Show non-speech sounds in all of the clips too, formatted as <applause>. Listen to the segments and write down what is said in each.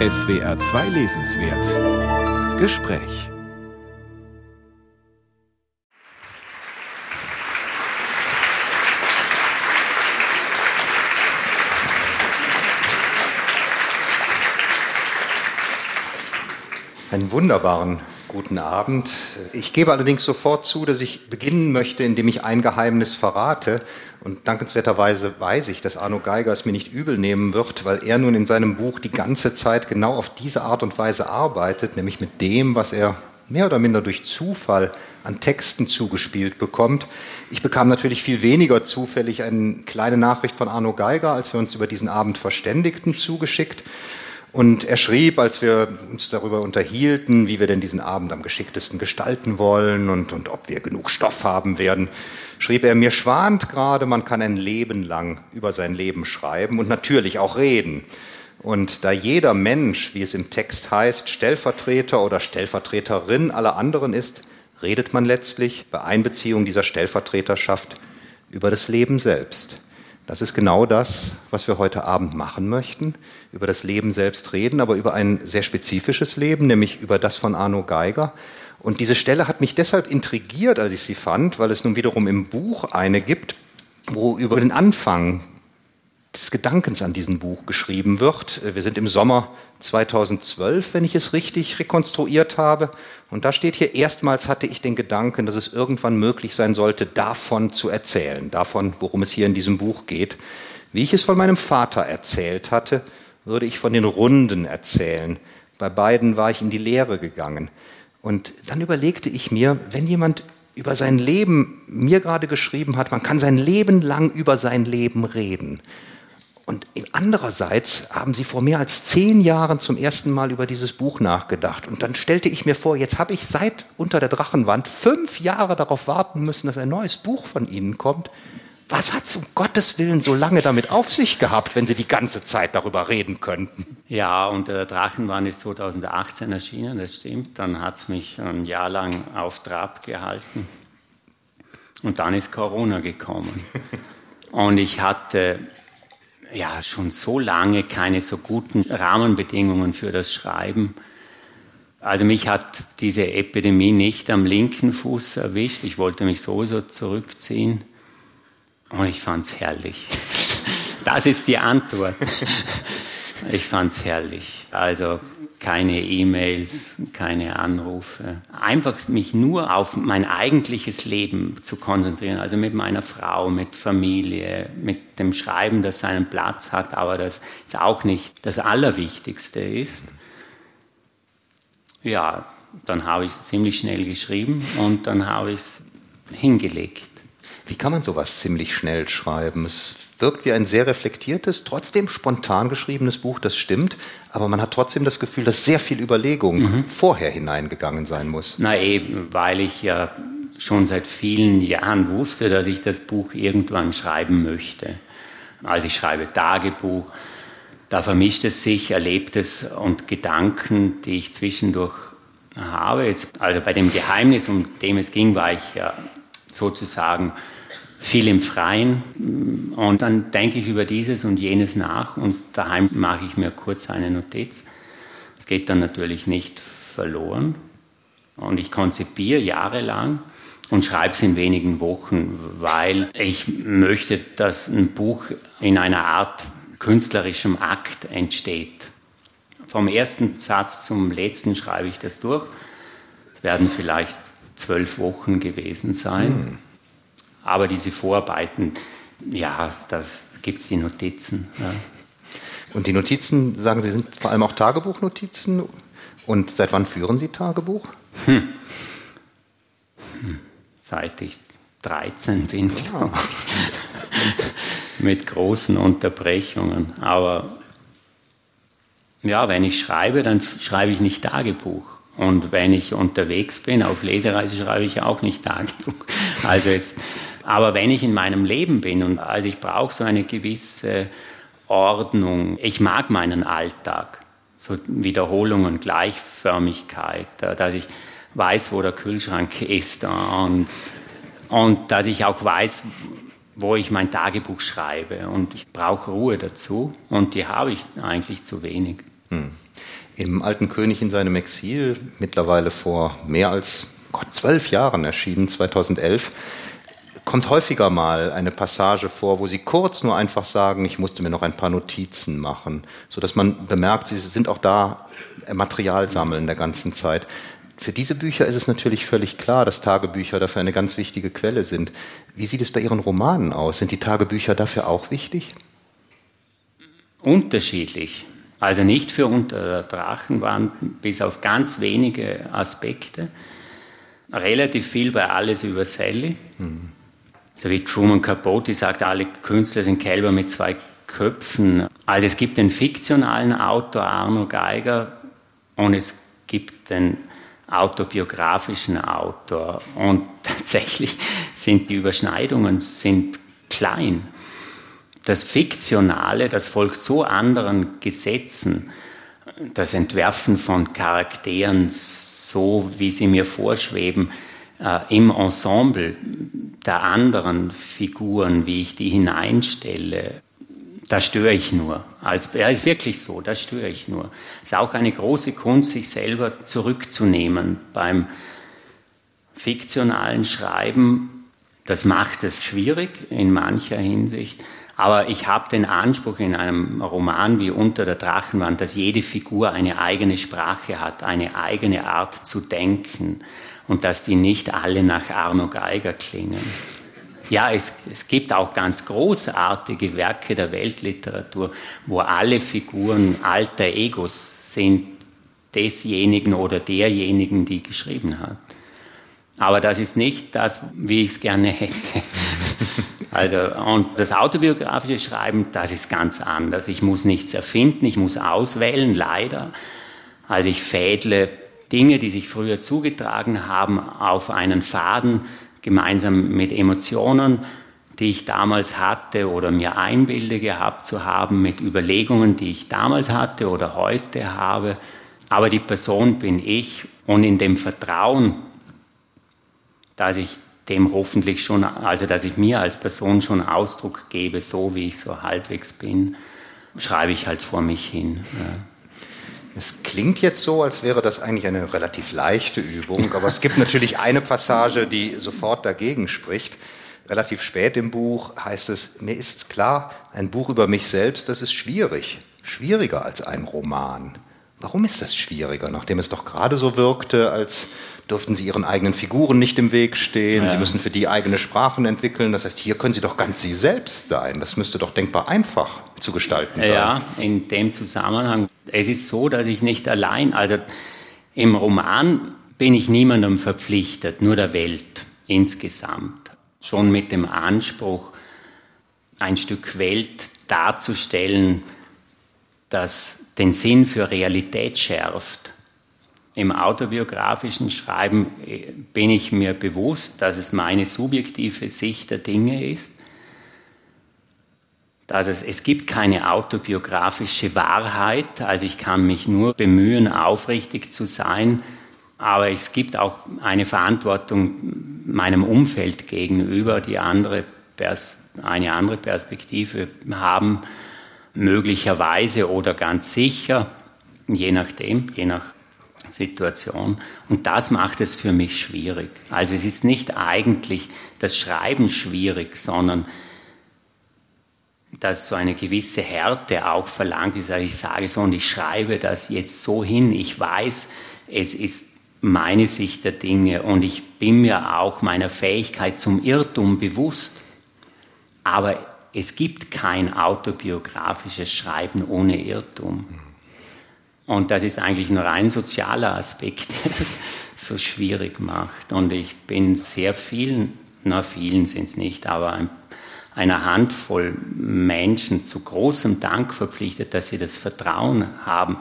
SWR 2 Lesenswert. Gespräch. Einen wunderbaren guten Abend. Ich gebe allerdings sofort zu, dass ich beginnen möchte, indem ich ein Geheimnis verrate. Und dankenswerterweise weiß ich, dass Arno Geiger es mir nicht übel nehmen wird, weil er nun in seinem Buch die ganze Zeit genau auf diese Art und Weise arbeitet, nämlich mit dem, was er mehr oder minder durch Zufall an Texten zugespielt bekommt. Ich bekam natürlich viel weniger zufällig eine kleine Nachricht von Arno Geiger, als wir uns über diesen Abend verständigten, zugeschickt. Und er schrieb, als wir uns darüber unterhielten, wie wir denn diesen Abend am geschicktesten gestalten wollen und, und ob wir genug Stoff haben werden, schrieb er, mir schwant gerade, man kann ein Leben lang über sein Leben schreiben und natürlich auch reden. Und da jeder Mensch, wie es im Text heißt, Stellvertreter oder Stellvertreterin aller anderen ist, redet man letztlich bei Einbeziehung dieser Stellvertreterschaft über das Leben selbst. Das ist genau das, was wir heute Abend machen möchten. Über das Leben selbst reden, aber über ein sehr spezifisches Leben, nämlich über das von Arno Geiger. Und diese Stelle hat mich deshalb intrigiert, als ich sie fand, weil es nun wiederum im Buch eine gibt, wo über den Anfang des Gedankens an diesem Buch geschrieben wird. Wir sind im Sommer 2012, wenn ich es richtig rekonstruiert habe. Und da steht hier, erstmals hatte ich den Gedanken, dass es irgendwann möglich sein sollte, davon zu erzählen, davon, worum es hier in diesem Buch geht. Wie ich es von meinem Vater erzählt hatte, würde ich von den Runden erzählen. Bei beiden war ich in die Lehre gegangen. Und dann überlegte ich mir, wenn jemand über sein Leben mir gerade geschrieben hat, man kann sein Leben lang über sein Leben reden. Und andererseits haben sie vor mehr als zehn Jahren zum ersten Mal über dieses Buch nachgedacht. Und dann stellte ich mir vor, jetzt habe ich seit unter der Drachenwand fünf Jahre darauf warten müssen, dass ein neues Buch von ihnen kommt. Was hat es um Gottes Willen so lange damit auf sich gehabt, wenn Sie die ganze Zeit darüber reden könnten? Ja, unter der Drachenwand ist 2018 erschienen, das stimmt. Dann hat es mich ein Jahr lang auf Trab gehalten. Und dann ist Corona gekommen. <laughs> Und ich hatte ja schon so lange keine so guten Rahmenbedingungen für das Schreiben. Also mich hat diese Epidemie nicht am linken Fuß erwischt. Ich wollte mich sowieso zurückziehen und ich fand es herrlich. Das ist die Antwort. Ich fand es herrlich. Also keine E-Mails, keine Anrufe. Einfach mich nur auf mein eigentliches Leben zu konzentrieren, also mit meiner Frau, mit Familie, mit dem Schreiben, das seinen Platz hat, aber das jetzt auch nicht das Allerwichtigste ist. Ja, dann habe ich es ziemlich schnell geschrieben und dann habe ich es hingelegt. Wie kann man sowas ziemlich schnell schreiben? Es wirkt wie ein sehr reflektiertes, trotzdem spontan geschriebenes Buch, das stimmt, aber man hat trotzdem das Gefühl, dass sehr viel Überlegung mhm. vorher hineingegangen sein muss. Na eben, weil ich ja schon seit vielen Jahren wusste, dass ich das Buch irgendwann schreiben möchte. Also ich schreibe Tagebuch, da vermischt es sich Erlebtes und Gedanken, die ich zwischendurch habe. Jetzt, also bei dem Geheimnis, um dem es ging, war ich ja sozusagen viel im Freien und dann denke ich über dieses und jenes nach und daheim mache ich mir kurz eine Notiz. Das geht dann natürlich nicht verloren und ich konzipiere jahrelang und schreibe es in wenigen Wochen, weil ich möchte, dass ein Buch in einer Art künstlerischem Akt entsteht. Vom ersten Satz zum letzten schreibe ich das durch. Es werden vielleicht zwölf Wochen gewesen sein. Aber diese Vorarbeiten, ja, da gibt es die Notizen. Ja. Und die Notizen, sagen Sie, sind vor allem auch Tagebuchnotizen? Und seit wann führen Sie Tagebuch? Hm. Hm. Seit ich 13 bin. Ja. Mit großen Unterbrechungen. Aber ja, wenn ich schreibe, dann schreibe ich nicht Tagebuch. Und wenn ich unterwegs bin, auf Lesereise schreibe ich auch nicht Tagebuch. Also jetzt aber wenn ich in meinem Leben bin und also ich brauche so eine gewisse Ordnung, ich mag meinen Alltag, so Wiederholungen, Gleichförmigkeit, dass ich weiß, wo der Kühlschrank ist und, und dass ich auch weiß, wo ich mein Tagebuch schreibe. Und ich brauche Ruhe dazu und die habe ich eigentlich zu wenig. Hm. Im Alten König in seinem Exil, mittlerweile vor mehr als Gott, zwölf Jahren erschienen, 2011, kommt häufiger mal eine Passage vor, wo Sie kurz nur einfach sagen, ich musste mir noch ein paar Notizen machen, sodass man bemerkt, Sie sind auch da Material sammeln der ganzen Zeit. Für diese Bücher ist es natürlich völlig klar, dass Tagebücher dafür eine ganz wichtige Quelle sind. Wie sieht es bei Ihren Romanen aus? Sind die Tagebücher dafür auch wichtig? Unterschiedlich. Also nicht für unter der Drachenwand, bis auf ganz wenige Aspekte. Relativ viel bei Alles über Sally. Mhm. So wie Truman Capote sagt, alle Künstler sind Kälber mit zwei Köpfen. Also es gibt den fiktionalen Autor Arno Geiger und es gibt den autobiografischen Autor. Und <laughs> tatsächlich sind die Überschneidungen sind klein. Das Fiktionale, das folgt so anderen Gesetzen, das Entwerfen von Charakteren so, wie sie mir vorschweben, äh, im Ensemble der anderen Figuren, wie ich die hineinstelle, da störe ich nur. Als, ja, ist wirklich so, da störe ich nur. Es ist auch eine große Kunst, sich selber zurückzunehmen beim fiktionalen Schreiben. Das macht es schwierig in mancher Hinsicht. Aber ich habe den Anspruch in einem Roman wie Unter der Drachenwand, dass jede Figur eine eigene Sprache hat, eine eigene Art zu denken und dass die nicht alle nach Arno Geiger klingen. Ja, es, es gibt auch ganz großartige Werke der Weltliteratur, wo alle Figuren alter Egos sind desjenigen oder derjenigen, die geschrieben hat. Aber das ist nicht das, wie ich es gerne hätte. <laughs> Also, und das autobiografische Schreiben, das ist ganz anders. Ich muss nichts erfinden, ich muss auswählen, leider. Also ich fädle Dinge, die sich früher zugetragen haben, auf einen Faden, gemeinsam mit Emotionen, die ich damals hatte oder mir einbilde gehabt zu haben, mit Überlegungen, die ich damals hatte oder heute habe. Aber die Person bin ich und in dem Vertrauen, dass ich dem hoffentlich schon, also dass ich mir als Person schon Ausdruck gebe, so wie ich so halbwegs bin, schreibe ich halt vor mich hin. Ja. Es klingt jetzt so, als wäre das eigentlich eine relativ leichte Übung, aber es gibt natürlich eine Passage, die sofort dagegen spricht. Relativ spät im Buch heißt es, mir ist klar, ein Buch über mich selbst, das ist schwierig, schwieriger als ein Roman. Warum ist das schwieriger, nachdem es doch gerade so wirkte, als dürften Sie Ihren eigenen Figuren nicht im Weg stehen, ja. Sie müssen für die eigene Sprachen entwickeln. Das heißt, hier können Sie doch ganz Sie selbst sein. Das müsste doch denkbar einfach zu gestalten sein. Ja, in dem Zusammenhang. Es ist so, dass ich nicht allein, also im Roman bin ich niemandem verpflichtet, nur der Welt insgesamt. Schon mit dem Anspruch, ein Stück Welt darzustellen, das den Sinn für Realität schärft. Im autobiografischen Schreiben äh, bin ich mir bewusst, dass es meine subjektive Sicht der Dinge ist. Dass es, es gibt keine autobiografische Wahrheit, also ich kann mich nur bemühen, aufrichtig zu sein, aber es gibt auch eine Verantwortung meinem Umfeld gegenüber, die andere eine andere Perspektive haben möglicherweise oder ganz sicher, je nachdem, je nach Situation. Und das macht es für mich schwierig. Also es ist nicht eigentlich das Schreiben schwierig, sondern dass so eine gewisse Härte auch verlangt ist. Also ich sage so und ich schreibe das jetzt so hin. Ich weiß, es ist meine Sicht der Dinge und ich bin mir auch meiner Fähigkeit zum Irrtum bewusst. Aber es gibt kein autobiografisches Schreiben ohne Irrtum. Und das ist eigentlich ein rein sozialer Aspekt, <laughs> der das so schwierig macht. Und ich bin sehr vielen, na vielen sind es nicht, aber einer Handvoll Menschen zu großem Dank verpflichtet, dass sie das Vertrauen haben,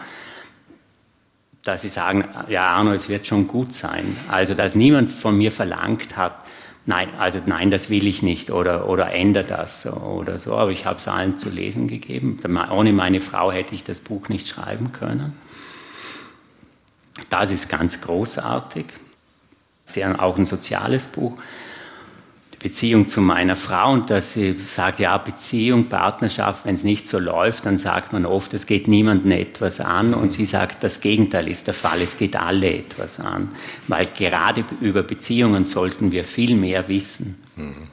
dass sie sagen, ja Arno, es wird schon gut sein. Also dass niemand von mir verlangt hat, nein, also nein, das will ich nicht oder, oder ändere das oder so. Aber ich habe es allen zu lesen gegeben. Ohne meine Frau hätte ich das Buch nicht schreiben können. Das ist ganz großartig. Sehr auch ein soziales Buch. Beziehung zu meiner Frau und dass sie sagt, ja, Beziehung, Partnerschaft, wenn es nicht so läuft, dann sagt man oft, es geht niemandem etwas an und sie sagt, das Gegenteil ist der Fall, es geht alle etwas an, weil gerade über Beziehungen sollten wir viel mehr wissen. Mhm.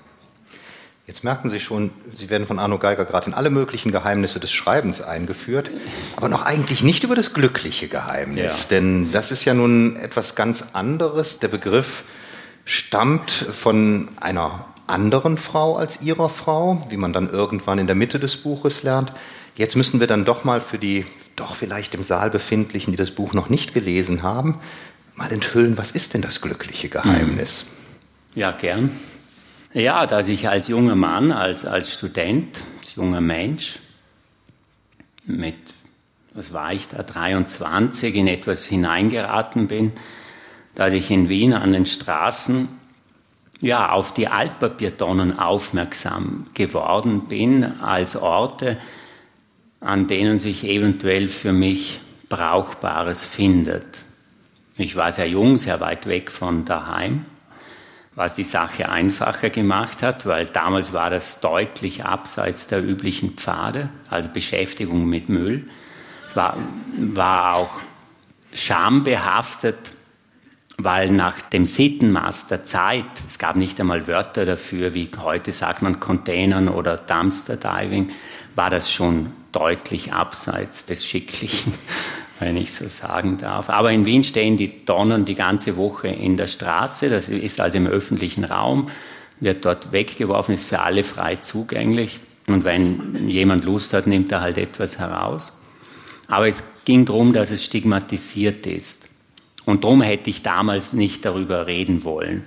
Jetzt merken Sie schon, Sie werden von Arno Geiger gerade in alle möglichen Geheimnisse des Schreibens eingeführt, aber noch eigentlich nicht über das glückliche Geheimnis, ja. denn das ist ja nun etwas ganz anderes. Der Begriff stammt von einer anderen Frau als ihrer Frau, wie man dann irgendwann in der Mitte des Buches lernt. Jetzt müssen wir dann doch mal für die doch vielleicht im Saal befindlichen, die das Buch noch nicht gelesen haben, mal enthüllen, was ist denn das glückliche Geheimnis? Hm. Ja, gern. Ja, dass ich als junger Mann, als, als Student, als junger Mensch mit, was war ich da, 23 in etwas hineingeraten bin, dass ich in Wien an den Straßen ja, auf die Altpapiertonnen aufmerksam geworden bin als Orte, an denen sich eventuell für mich Brauchbares findet. Ich war sehr jung, sehr weit weg von daheim, was die Sache einfacher gemacht hat, weil damals war das deutlich abseits der üblichen Pfade, also Beschäftigung mit Müll. Es war, war auch schambehaftet, weil nach dem Sittenmaß der Zeit, es gab nicht einmal Wörter dafür, wie heute sagt man Containern oder Dumpster Diving, war das schon deutlich abseits des Schicklichen, <laughs> wenn ich so sagen darf. Aber in Wien stehen die Tonnen die ganze Woche in der Straße, das ist also im öffentlichen Raum, wird dort weggeworfen, ist für alle frei zugänglich. Und wenn jemand Lust hat, nimmt er halt etwas heraus. Aber es ging darum, dass es stigmatisiert ist. Und darum hätte ich damals nicht darüber reden wollen,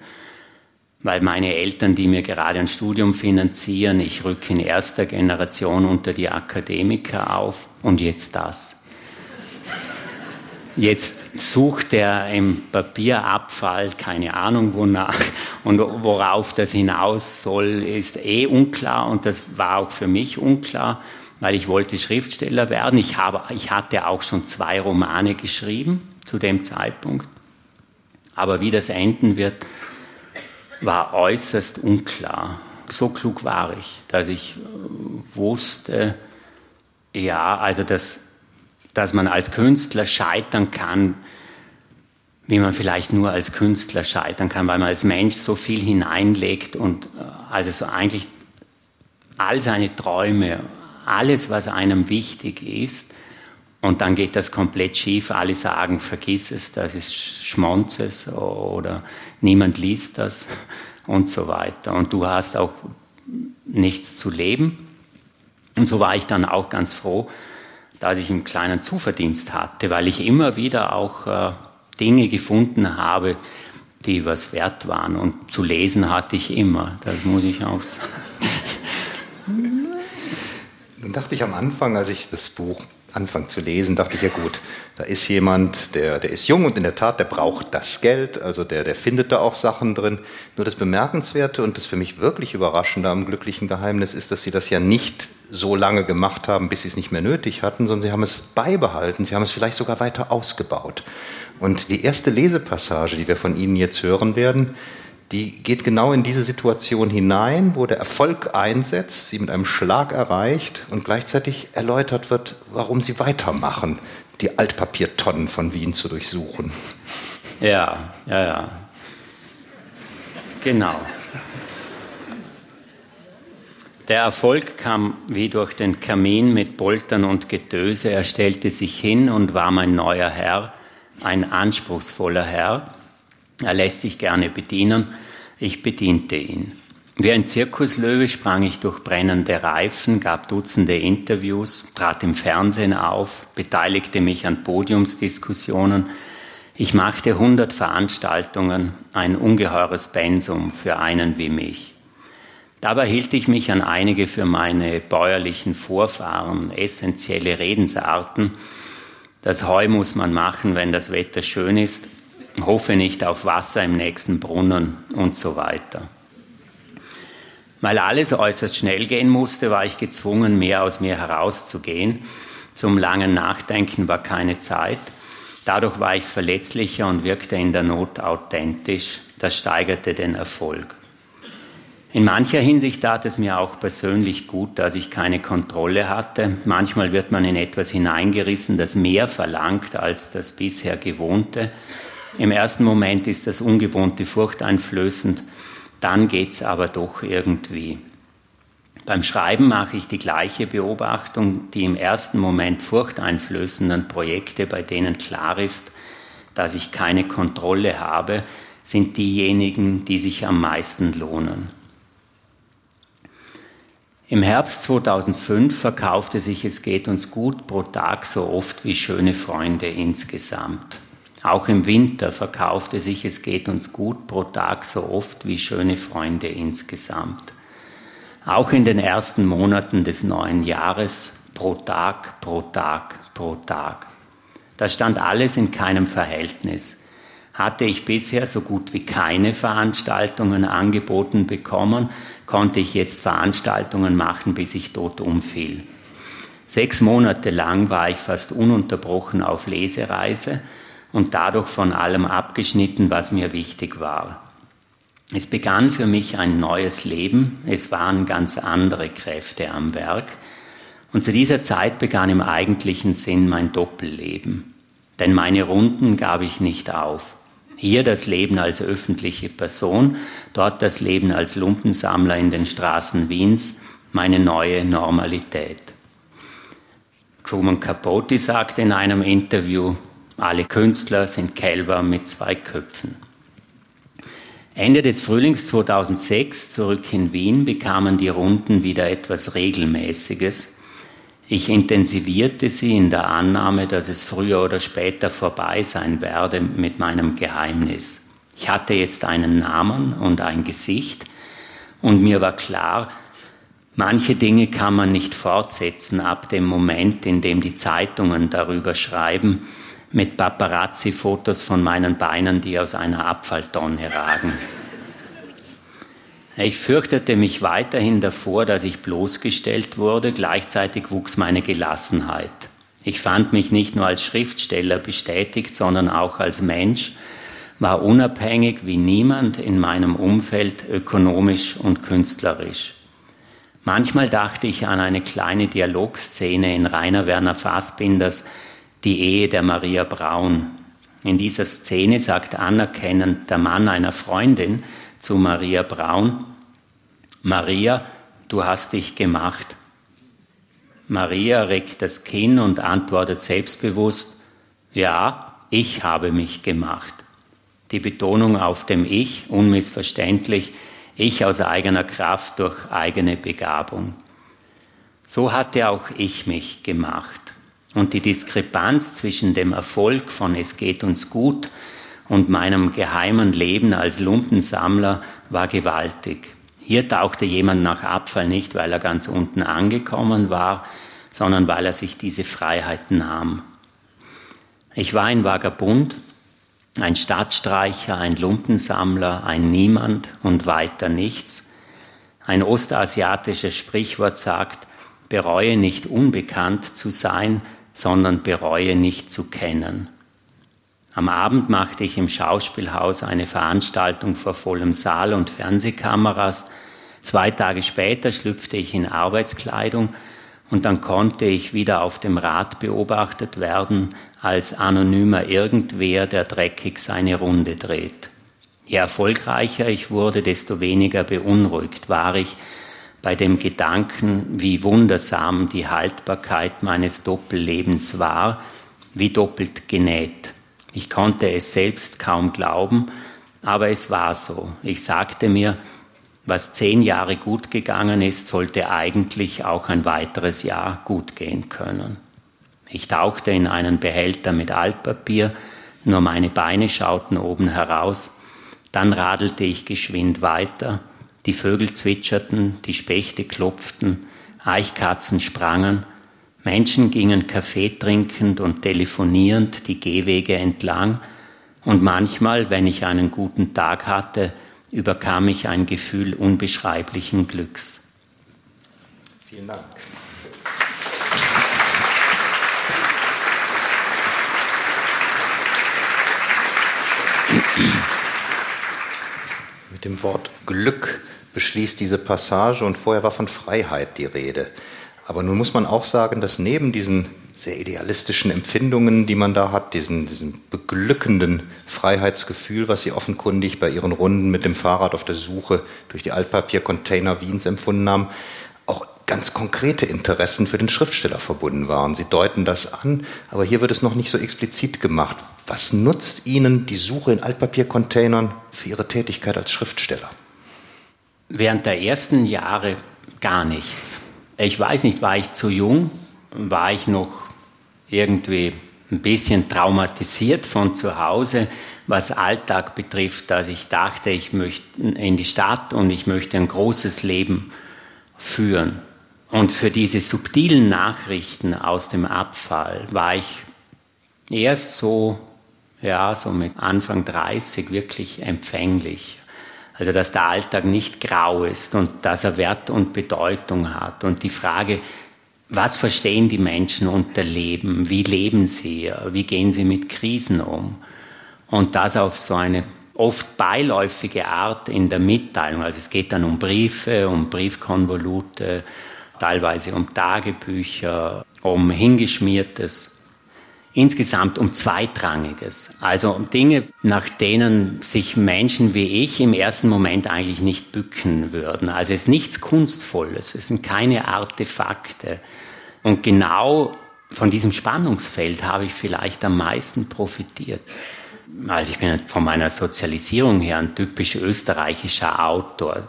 weil meine Eltern, die mir gerade ein Studium finanzieren, ich rücke in erster Generation unter die Akademiker auf und jetzt das. Jetzt sucht er im Papierabfall, keine Ahnung wonach, und worauf das hinaus soll, ist eh unklar und das war auch für mich unklar, weil ich wollte Schriftsteller werden. Ich, habe, ich hatte auch schon zwei Romane geschrieben zu dem Zeitpunkt. Aber wie das enden wird, war äußerst unklar. So klug war ich, dass ich äh, wusste, ja, also dass, dass man als Künstler scheitern kann, wie man vielleicht nur als Künstler scheitern kann, weil man als Mensch so viel hineinlegt und äh, also so eigentlich all seine Träume, alles, was einem wichtig ist, und dann geht das komplett schief. Alle sagen, vergiss es, das ist Schmonzes oder niemand liest das und so weiter. Und du hast auch nichts zu leben. Und so war ich dann auch ganz froh, dass ich einen kleinen Zuverdienst hatte, weil ich immer wieder auch äh, Dinge gefunden habe, die was wert waren. Und zu lesen hatte ich immer, das muss ich auch sagen. Nun dachte ich am Anfang, als ich das Buch anfangen zu lesen, dachte ich, ja gut, da ist jemand, der, der ist jung und in der Tat, der braucht das Geld, also der, der findet da auch Sachen drin. Nur das Bemerkenswerte und das für mich wirklich Überraschende am glücklichen Geheimnis ist, dass sie das ja nicht so lange gemacht haben, bis sie es nicht mehr nötig hatten, sondern sie haben es beibehalten, sie haben es vielleicht sogar weiter ausgebaut. Und die erste Lesepassage, die wir von Ihnen jetzt hören werden, die geht genau in diese Situation hinein, wo der Erfolg einsetzt, sie mit einem Schlag erreicht und gleichzeitig erläutert wird, warum sie weitermachen, die Altpapiertonnen von Wien zu durchsuchen. Ja, ja, ja. Genau. Der Erfolg kam wie durch den Kamin mit Poltern und Getöse. Er stellte sich hin und war mein neuer Herr, ein anspruchsvoller Herr er lässt sich gerne bedienen. Ich bediente ihn. Wie ein Zirkuslöwe sprang ich durch brennende Reifen, gab Dutzende Interviews, trat im Fernsehen auf, beteiligte mich an Podiumsdiskussionen. Ich machte hundert Veranstaltungen, ein ungeheures Pensum für einen wie mich. Dabei hielt ich mich an einige für meine bäuerlichen Vorfahren essentielle Redensarten. Das Heu muss man machen, wenn das Wetter schön ist, hoffe nicht auf Wasser im nächsten Brunnen und so weiter. Weil alles äußerst schnell gehen musste, war ich gezwungen, mehr aus mir herauszugehen. Zum langen Nachdenken war keine Zeit. Dadurch war ich verletzlicher und wirkte in der Not authentisch. Das steigerte den Erfolg. In mancher Hinsicht tat es mir auch persönlich gut, dass ich keine Kontrolle hatte. Manchmal wird man in etwas hineingerissen, das mehr verlangt als das bisher Gewohnte. Im ersten Moment ist das Ungewohnte furchteinflößend, dann geht's aber doch irgendwie. Beim Schreiben mache ich die gleiche Beobachtung, die im ersten Moment furchteinflößenden Projekte, bei denen klar ist, dass ich keine Kontrolle habe, sind diejenigen, die sich am meisten lohnen. Im Herbst 2005 verkaufte sich Es geht uns gut pro Tag so oft wie schöne Freunde insgesamt. Auch im Winter verkaufte sich Es geht uns gut pro Tag so oft wie schöne Freunde insgesamt. Auch in den ersten Monaten des neuen Jahres pro Tag, pro Tag, pro Tag. Das stand alles in keinem Verhältnis. Hatte ich bisher so gut wie keine Veranstaltungen angeboten bekommen, konnte ich jetzt Veranstaltungen machen, bis ich tot umfiel. Sechs Monate lang war ich fast ununterbrochen auf Lesereise und dadurch von allem abgeschnitten, was mir wichtig war. Es begann für mich ein neues Leben, es waren ganz andere Kräfte am Werk und zu dieser Zeit begann im eigentlichen Sinn mein Doppelleben. Denn meine Runden gab ich nicht auf. Hier das Leben als öffentliche Person, dort das Leben als Lumpensammler in den Straßen Wiens, meine neue Normalität. Truman Capote sagte in einem Interview, alle Künstler sind Kälber mit zwei Köpfen. Ende des Frühlings 2006 zurück in Wien bekamen die Runden wieder etwas Regelmäßiges ich intensivierte sie in der Annahme, dass es früher oder später vorbei sein werde mit meinem Geheimnis. Ich hatte jetzt einen Namen und ein Gesicht und mir war klar, manche Dinge kann man nicht fortsetzen ab dem Moment, in dem die Zeitungen darüber schreiben, mit Paparazzi-Fotos von meinen Beinen, die aus einer Abfalltonne ragen. Ich fürchtete mich weiterhin davor, dass ich bloßgestellt wurde, gleichzeitig wuchs meine Gelassenheit. Ich fand mich nicht nur als Schriftsteller bestätigt, sondern auch als Mensch, war unabhängig wie niemand in meinem Umfeld ökonomisch und künstlerisch. Manchmal dachte ich an eine kleine Dialogszene in Rainer Werner Fassbinders Die Ehe der Maria Braun. In dieser Szene sagt anerkennend der Mann einer Freundin, zu Maria Braun, Maria, du hast dich gemacht. Maria reckt das Kinn und antwortet selbstbewusst, ja, ich habe mich gemacht. Die Betonung auf dem Ich, unmissverständlich, ich aus eigener Kraft durch eigene Begabung. So hatte auch ich mich gemacht. Und die Diskrepanz zwischen dem Erfolg von Es geht uns gut und meinem geheimen Leben als Lumpensammler war gewaltig. Hier tauchte jemand nach Abfall nicht, weil er ganz unten angekommen war, sondern weil er sich diese Freiheit nahm. Ich war ein Vagabund, ein Stadtstreicher, ein Lumpensammler, ein Niemand und weiter nichts. Ein ostasiatisches Sprichwort sagt, bereue nicht unbekannt zu sein, sondern bereue nicht zu kennen. Am Abend machte ich im Schauspielhaus eine Veranstaltung vor vollem Saal und Fernsehkameras. Zwei Tage später schlüpfte ich in Arbeitskleidung und dann konnte ich wieder auf dem Rad beobachtet werden als anonymer Irgendwer, der dreckig seine Runde dreht. Je erfolgreicher ich wurde, desto weniger beunruhigt war ich bei dem Gedanken, wie wundersam die Haltbarkeit meines Doppellebens war, wie doppelt genäht. Ich konnte es selbst kaum glauben, aber es war so. Ich sagte mir, was zehn Jahre gut gegangen ist, sollte eigentlich auch ein weiteres Jahr gut gehen können. Ich tauchte in einen Behälter mit Altpapier, nur meine Beine schauten oben heraus, dann radelte ich geschwind weiter, die Vögel zwitscherten, die Spechte klopften, Eichkatzen sprangen, Menschen gingen Kaffee trinkend und telefonierend die Gehwege entlang, und manchmal, wenn ich einen guten Tag hatte, überkam ich ein Gefühl unbeschreiblichen Glücks. Vielen Dank. Mit dem Wort Glück beschließt diese Passage und vorher war von Freiheit die Rede. Aber nun muss man auch sagen, dass neben diesen sehr idealistischen Empfindungen, die man da hat, diesen, diesen beglückenden Freiheitsgefühl, was Sie offenkundig bei Ihren Runden mit dem Fahrrad auf der Suche durch die Altpapiercontainer Wiens empfunden haben, auch ganz konkrete Interessen für den Schriftsteller verbunden waren. Sie deuten das an, aber hier wird es noch nicht so explizit gemacht. Was nutzt Ihnen die Suche in Altpapiercontainern für Ihre Tätigkeit als Schriftsteller? Während der ersten Jahre gar nichts. Ich weiß nicht, war ich zu jung? War ich noch irgendwie ein bisschen traumatisiert von zu Hause, was Alltag betrifft, dass ich dachte, ich möchte in die Stadt und ich möchte ein großes Leben führen. Und für diese subtilen Nachrichten aus dem Abfall war ich erst so, ja, so mit Anfang 30 wirklich empfänglich. Also, dass der Alltag nicht grau ist und dass er Wert und Bedeutung hat. Und die Frage, was verstehen die Menschen unter Leben? Wie leben sie? Wie gehen sie mit Krisen um? Und das auf so eine oft beiläufige Art in der Mitteilung. Also es geht dann um Briefe, um Briefkonvolute, teilweise um Tagebücher, um hingeschmiertes, insgesamt um Zweitrangiges. Also um Dinge, nach denen sich Menschen wie ich im ersten Moment eigentlich nicht bücken würden. Also es ist nichts Kunstvolles, es sind keine Artefakte. Und genau von diesem Spannungsfeld habe ich vielleicht am meisten profitiert. Also ich bin von meiner Sozialisierung her ein typisch österreichischer Autor.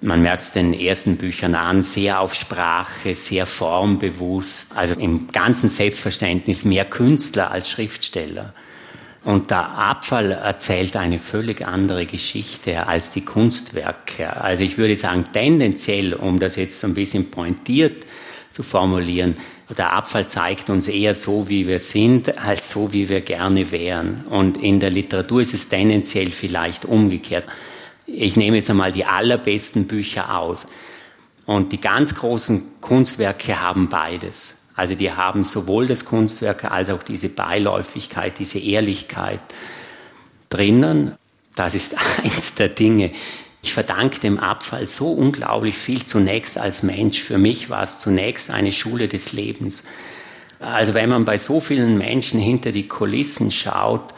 Man merkt es den ersten Büchern an, sehr auf Sprache, sehr formbewusst, also im ganzen Selbstverständnis mehr Künstler als Schriftsteller. Und der Abfall erzählt eine völlig andere Geschichte als die Kunstwerke. Also ich würde sagen, tendenziell, um das jetzt so ein bisschen pointiert zu formulieren, der Abfall zeigt uns eher so, wie wir sind, als so, wie wir gerne wären. Und in der Literatur ist es tendenziell vielleicht umgekehrt. Ich nehme jetzt einmal die allerbesten Bücher aus. Und die ganz großen Kunstwerke haben beides. Also die haben sowohl das Kunstwerk als auch diese Beiläufigkeit, diese Ehrlichkeit drinnen. Das ist <laughs> eins der Dinge. Ich verdanke dem Abfall so unglaublich viel zunächst als Mensch. Für mich war es zunächst eine Schule des Lebens. Also wenn man bei so vielen Menschen hinter die Kulissen schaut,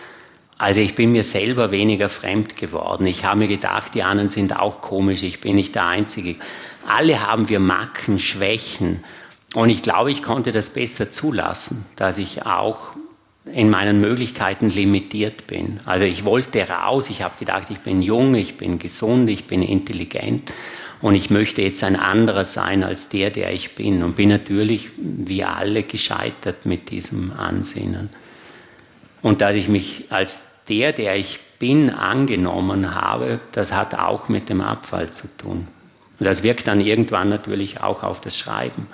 also ich bin mir selber weniger fremd geworden. Ich habe mir gedacht, die anderen sind auch komisch, ich bin nicht der Einzige. Alle haben wir Macken, Schwächen. Und ich glaube, ich konnte das besser zulassen, dass ich auch in meinen Möglichkeiten limitiert bin. Also ich wollte raus, ich habe gedacht, ich bin jung, ich bin gesund, ich bin intelligent und ich möchte jetzt ein anderer sein als der, der ich bin und bin natürlich wie alle gescheitert mit diesem Ansinnen. Und dass ich mich als der, der ich bin, angenommen habe, das hat auch mit dem Abfall zu tun. Und das wirkt dann irgendwann natürlich auch auf das Schreiben.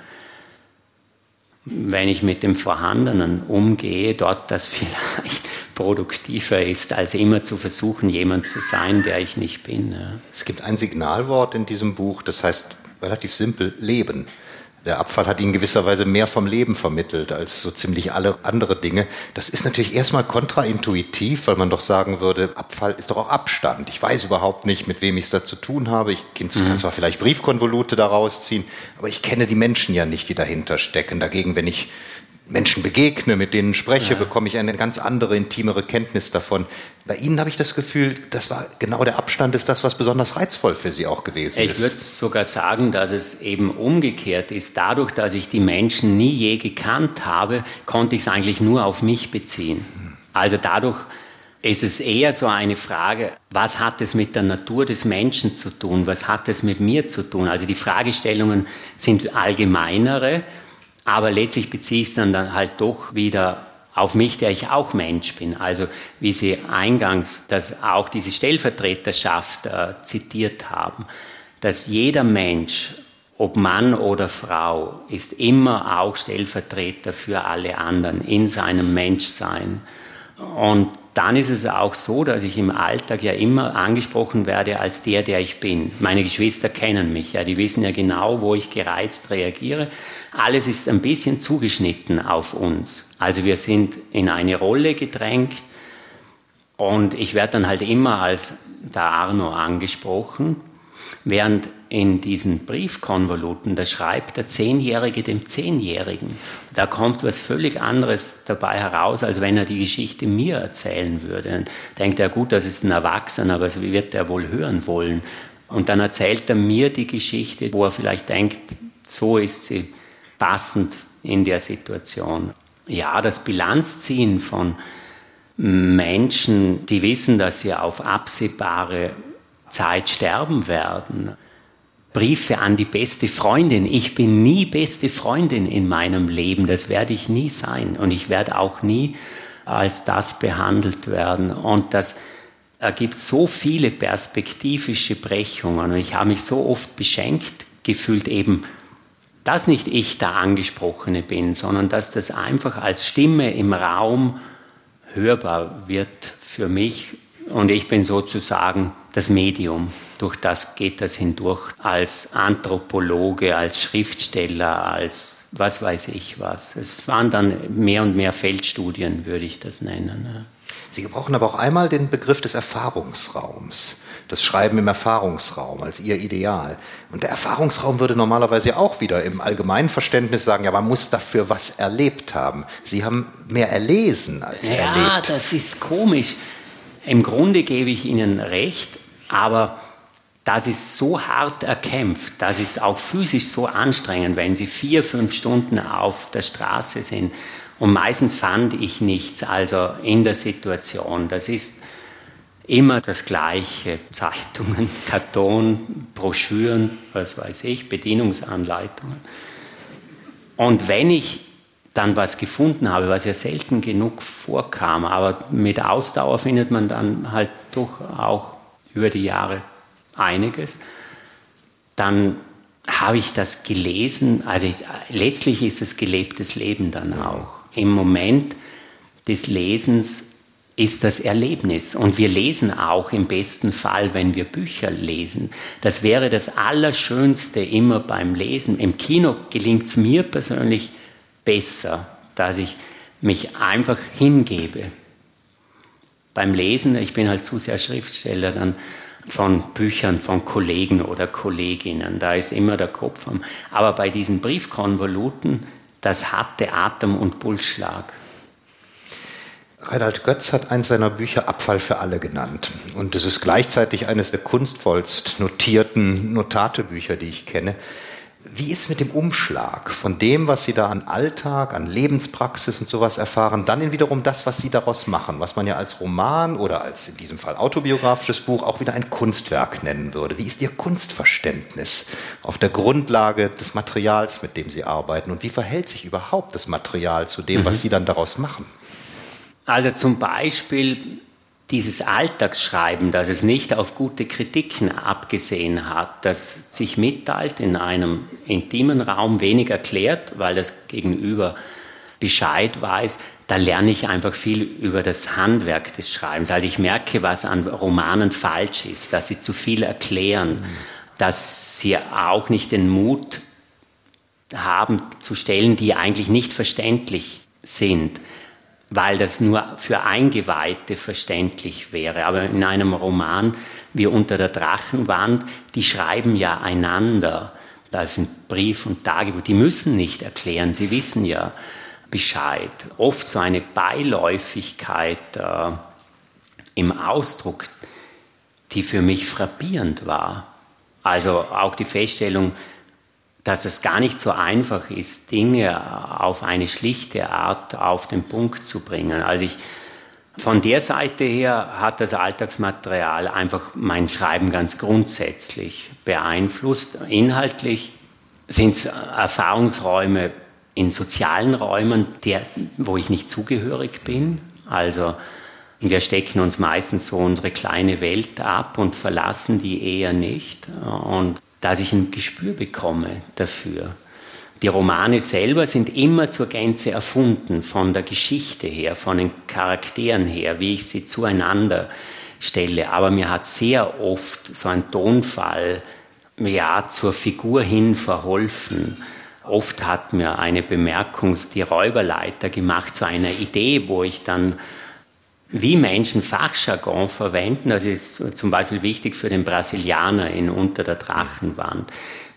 Wenn ich mit dem Vorhandenen umgehe, dort das <laughs> vielleicht produktiver ist, als immer zu versuchen, jemand zu sein, der ich nicht bin. Es gibt ein Signalwort in diesem Buch, das heißt relativ simpel Leben. Der Abfall hat ihnen gewisserweise mehr vom Leben vermittelt als so ziemlich alle andere Dinge. Das ist natürlich erstmal kontraintuitiv, weil man doch sagen würde, Abfall ist doch auch Abstand. Ich weiß überhaupt nicht, mit wem ich es da zu tun habe. Ich kann mhm. zwar vielleicht Briefkonvolute daraus ziehen, aber ich kenne die Menschen ja nicht, die dahinter stecken. Dagegen, wenn ich Menschen begegne, mit denen spreche, ja. bekomme ich eine ganz andere, intimere Kenntnis davon. Bei Ihnen habe ich das Gefühl, das war genau der Abstand, ist das, was besonders reizvoll für Sie auch gewesen ich ist. Ich würde sogar sagen, dass es eben umgekehrt ist. Dadurch, dass ich die Menschen nie je gekannt habe, konnte ich es eigentlich nur auf mich beziehen. Also dadurch ist es eher so eine Frage, was hat es mit der Natur des Menschen zu tun? Was hat es mit mir zu tun? Also die Fragestellungen sind allgemeinere aber letztlich beziehe ich es dann, dann halt doch wieder auf mich, der ich auch Mensch bin. Also wie Sie eingangs dass auch diese Stellvertreterschaft äh, zitiert haben, dass jeder Mensch, ob Mann oder Frau, ist immer auch Stellvertreter für alle anderen in seinem Menschsein. Und dann ist es auch so, dass ich im Alltag ja immer angesprochen werde als der, der ich bin. Meine Geschwister kennen mich, ja, die wissen ja genau, wo ich gereizt reagiere. Alles ist ein bisschen zugeschnitten auf uns. Also wir sind in eine Rolle gedrängt und ich werde dann halt immer als der Arno angesprochen. Während in diesen Briefkonvoluten, da schreibt der Zehnjährige dem Zehnjährigen. Da kommt was völlig anderes dabei heraus, als wenn er die Geschichte mir erzählen würde. Dann denkt er, gut, das ist ein Erwachsener, aber wie wird er wohl hören wollen? Und dann erzählt er mir die Geschichte, wo er vielleicht denkt, so ist sie passend in der Situation. Ja, das Bilanzziehen von Menschen, die wissen, dass sie auf absehbare Zeit sterben werden. Briefe an die beste Freundin. Ich bin nie beste Freundin in meinem Leben. Das werde ich nie sein. Und ich werde auch nie als das behandelt werden. Und das ergibt so viele perspektivische Brechungen. Und ich habe mich so oft beschenkt gefühlt eben, dass nicht ich der Angesprochene bin, sondern dass das einfach als Stimme im Raum hörbar wird für mich. Und ich bin sozusagen das Medium. Durch das geht das hindurch als Anthropologe, als Schriftsteller, als was weiß ich was. Es waren dann mehr und mehr Feldstudien, würde ich das nennen. Sie gebrauchen aber auch einmal den Begriff des Erfahrungsraums, das Schreiben im Erfahrungsraum als Ihr Ideal. Und der Erfahrungsraum würde normalerweise auch wieder im allgemeinen Verständnis sagen, ja, man muss dafür was erlebt haben. Sie haben mehr erlesen als ja, erlebt. Ja, das ist komisch. Im Grunde gebe ich Ihnen recht, aber das ist so hart erkämpft, das ist auch physisch so anstrengend, wenn Sie vier, fünf Stunden auf der Straße sind. Und meistens fand ich nichts, also in der Situation. Das ist immer das Gleiche. Zeitungen, <laughs> Karton, Broschüren, was weiß ich, Bedienungsanleitungen. Und wenn ich dann was gefunden habe, was ja selten genug vorkam, aber mit Ausdauer findet man dann halt doch auch über die Jahre einiges. Dann habe ich das gelesen, also ich, letztlich ist es gelebtes Leben dann auch. Im Moment des Lesens ist das Erlebnis. Und wir lesen auch im besten Fall, wenn wir Bücher lesen. Das wäre das Allerschönste immer beim Lesen. Im Kino gelingt es mir persönlich besser, dass ich mich einfach hingebe. Beim Lesen, ich bin halt zu sehr Schriftsteller, dann von Büchern von Kollegen oder Kolleginnen. Da ist immer der Kopf am. Aber bei diesen Briefkonvoluten, das hatte Atem- und Pulsschlag. Reinhard Götz hat eins seiner Bücher Abfall für alle genannt. Und es ist gleichzeitig eines der kunstvollst notierten Notatebücher, die ich kenne. Wie ist mit dem Umschlag von dem, was Sie da an Alltag, an Lebenspraxis und sowas erfahren, dann in wiederum das, was Sie daraus machen, was man ja als Roman oder als in diesem Fall autobiografisches Buch auch wieder ein Kunstwerk nennen würde? Wie ist Ihr Kunstverständnis auf der Grundlage des Materials, mit dem Sie arbeiten? Und wie verhält sich überhaupt das Material zu dem, mhm. was Sie dann daraus machen? Also zum Beispiel dieses Alltagsschreiben, das es nicht auf gute Kritiken abgesehen hat, das sich mitteilt in einem intimen Raum, wenig erklärt, weil das Gegenüber Bescheid weiß, da lerne ich einfach viel über das Handwerk des Schreibens. Also ich merke, was an Romanen falsch ist, dass sie zu viel erklären, dass sie auch nicht den Mut haben zu stellen, die eigentlich nicht verständlich sind weil das nur für Eingeweihte verständlich wäre. Aber in einem Roman wie Unter der Drachenwand, die schreiben ja einander. Da sind Brief und Tagebuch, die müssen nicht erklären, sie wissen ja Bescheid. Oft so eine Beiläufigkeit äh, im Ausdruck, die für mich frappierend war. Also auch die Feststellung, dass es gar nicht so einfach ist, Dinge auf eine schlichte Art auf den Punkt zu bringen. Also ich, von der Seite her hat das Alltagsmaterial einfach mein Schreiben ganz grundsätzlich beeinflusst. Inhaltlich sind es Erfahrungsräume in sozialen Räumen, der, wo ich nicht zugehörig bin. Also wir stecken uns meistens so unsere kleine Welt ab und verlassen die eher nicht. Und dass ich ein Gespür bekomme dafür. Die Romane selber sind immer zur Gänze erfunden, von der Geschichte her, von den Charakteren her, wie ich sie zueinander stelle. Aber mir hat sehr oft so ein Tonfall ja, zur Figur hin verholfen. Oft hat mir eine Bemerkung die Räuberleiter gemacht zu einer Idee, wo ich dann wie Menschen Fachjargon verwenden, das ist zum Beispiel wichtig für den Brasilianer in Unter der Drachenwand,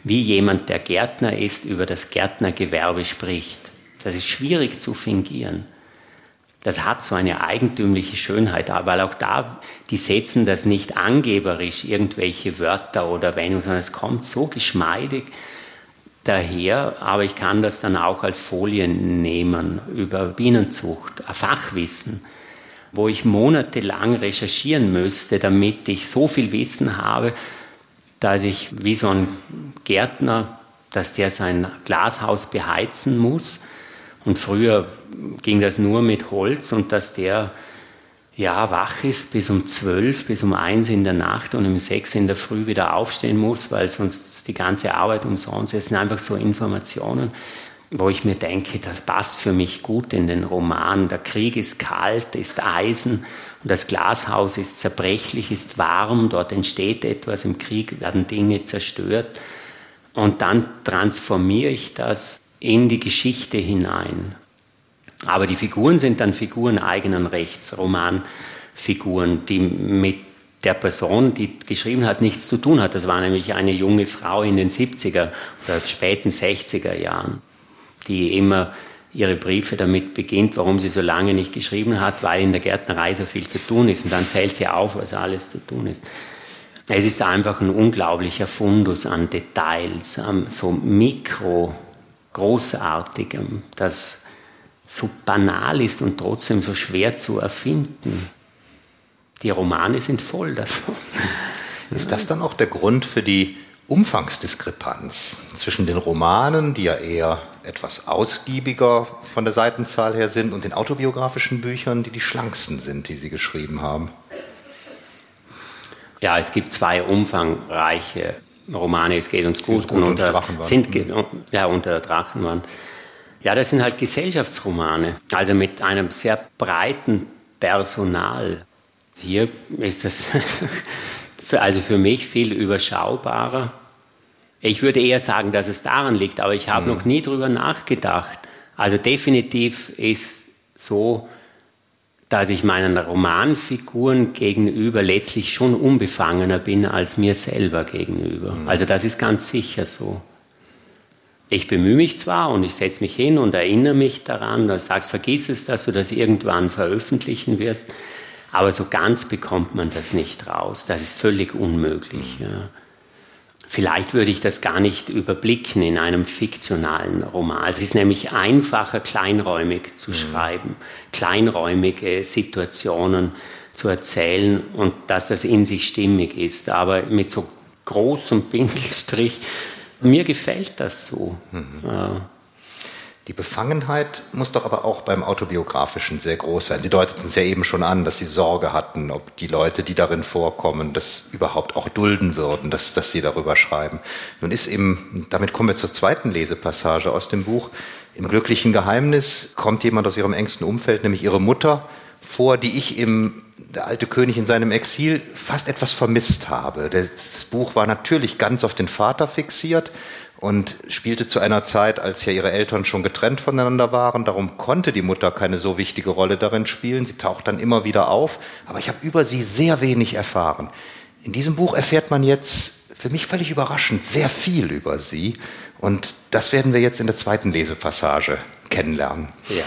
wie jemand, der Gärtner ist, über das Gärtnergewerbe spricht. Das ist schwierig zu fingieren. Das hat so eine eigentümliche Schönheit, weil auch da, die setzen das nicht angeberisch, irgendwelche Wörter oder Wendungen, sondern es kommt so geschmeidig daher, aber ich kann das dann auch als Folien nehmen über Bienenzucht, Fachwissen wo ich monatelang recherchieren müsste, damit ich so viel Wissen habe, dass ich wie so ein Gärtner, dass der sein Glashaus beheizen muss. Und früher ging das nur mit Holz und dass der ja, wach ist bis um zwölf, bis um eins in der Nacht und um sechs in der Früh wieder aufstehen muss, weil sonst die ganze Arbeit umsonst ist. Das sind einfach so Informationen, wo ich mir denke, das passt für mich gut in den Roman. Der Krieg ist kalt, ist Eisen und das Glashaus ist zerbrechlich, ist warm, dort entsteht etwas, im Krieg werden Dinge zerstört und dann transformiere ich das in die Geschichte hinein. Aber die Figuren sind dann Figuren eigenen Rechts, Romanfiguren, die mit der Person, die geschrieben hat, nichts zu tun hat. Das war nämlich eine junge Frau in den 70er oder späten 60er Jahren die immer ihre Briefe damit beginnt, warum sie so lange nicht geschrieben hat, weil in der Gärtnerei so viel zu tun ist. Und dann zählt sie auf, was alles zu tun ist. Es ist einfach ein unglaublicher Fundus an Details, so mikro, großartigem, das so banal ist und trotzdem so schwer zu erfinden. Die Romane sind voll davon. <laughs> Ist das dann auch der Grund für die Umfangsdiskrepanz zwischen den Romanen, die ja eher etwas ausgiebiger von der Seitenzahl her sind, und den autobiografischen Büchern, die die schlanksten sind, die Sie geschrieben haben? Ja, es gibt zwei umfangreiche Romane. Es geht uns gut, gut und unter, sind, ja, unter der Drachenwand. Ja, das sind halt Gesellschaftsromane, also mit einem sehr breiten Personal. Hier ist das <laughs> für, also für mich viel überschaubarer. Ich würde eher sagen, dass es daran liegt, aber ich habe mhm. noch nie drüber nachgedacht. Also definitiv ist so, dass ich meinen Romanfiguren gegenüber letztlich schon unbefangener bin als mir selber gegenüber. Mhm. Also das ist ganz sicher so. Ich bemühe mich zwar und ich setze mich hin und erinnere mich daran, du sagst, vergiss es, dass du das irgendwann veröffentlichen wirst. Aber so ganz bekommt man das nicht raus. Das ist völlig unmöglich. Ja. Vielleicht würde ich das gar nicht überblicken in einem fiktionalen Roman. Es ist nämlich einfacher, kleinräumig zu mhm. schreiben, kleinräumige Situationen zu erzählen und dass das in sich stimmig ist. Aber mit so großem Pinkelstrich, mir gefällt das so. Mhm. Ja. Die Befangenheit muss doch aber auch beim Autobiografischen sehr groß sein. Sie deuteten es ja eben schon an, dass Sie Sorge hatten, ob die Leute, die darin vorkommen, das überhaupt auch dulden würden, dass, dass Sie darüber schreiben. Nun ist eben, damit kommen wir zur zweiten Lesepassage aus dem Buch, im glücklichen Geheimnis kommt jemand aus Ihrem engsten Umfeld, nämlich Ihre Mutter, vor, die ich im der alte König in seinem Exil fast etwas vermisst habe. Das Buch war natürlich ganz auf den Vater fixiert und spielte zu einer Zeit, als ja ihre Eltern schon getrennt voneinander waren. Darum konnte die Mutter keine so wichtige Rolle darin spielen. Sie taucht dann immer wieder auf, aber ich habe über sie sehr wenig erfahren. In diesem Buch erfährt man jetzt für mich völlig überraschend sehr viel über sie und das werden wir jetzt in der zweiten Lesepassage kennenlernen. Ja.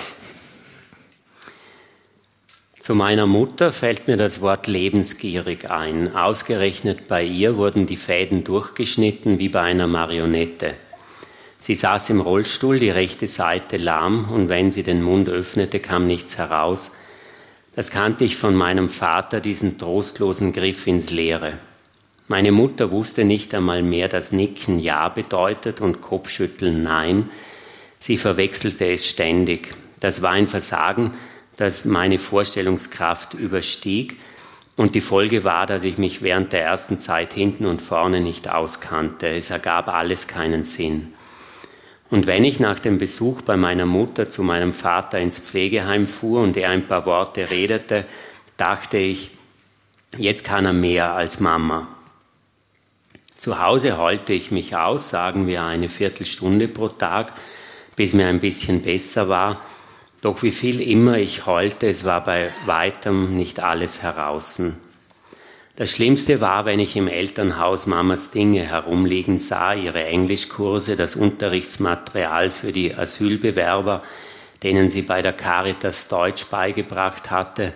Zu meiner Mutter fällt mir das Wort lebensgierig ein. Ausgerechnet bei ihr wurden die Fäden durchgeschnitten wie bei einer Marionette. Sie saß im Rollstuhl, die rechte Seite lahm, und wenn sie den Mund öffnete, kam nichts heraus. Das kannte ich von meinem Vater, diesen trostlosen Griff ins Leere. Meine Mutter wusste nicht einmal mehr, dass Nicken Ja bedeutet und Kopfschütteln Nein. Sie verwechselte es ständig. Das war ein Versagen, das meine Vorstellungskraft überstieg. Und die Folge war, dass ich mich während der ersten Zeit hinten und vorne nicht auskannte. Es ergab alles keinen Sinn. Und wenn ich nach dem Besuch bei meiner Mutter zu meinem Vater ins Pflegeheim fuhr und er ein paar Worte redete, dachte ich, jetzt kann er mehr als Mama. Zu Hause heulte ich mich aus, sagen wir eine Viertelstunde pro Tag, bis mir ein bisschen besser war Doch wie viel immer ich heulte, es war bei weitem nicht alles heraus. Das Schlimmste war, wenn ich im Elternhaus Mamas Dinge herumliegen sah, ihre Englischkurse, das Unterrichtsmaterial für die Asylbewerber, denen sie bei der Caritas Deutsch beigebracht hatte,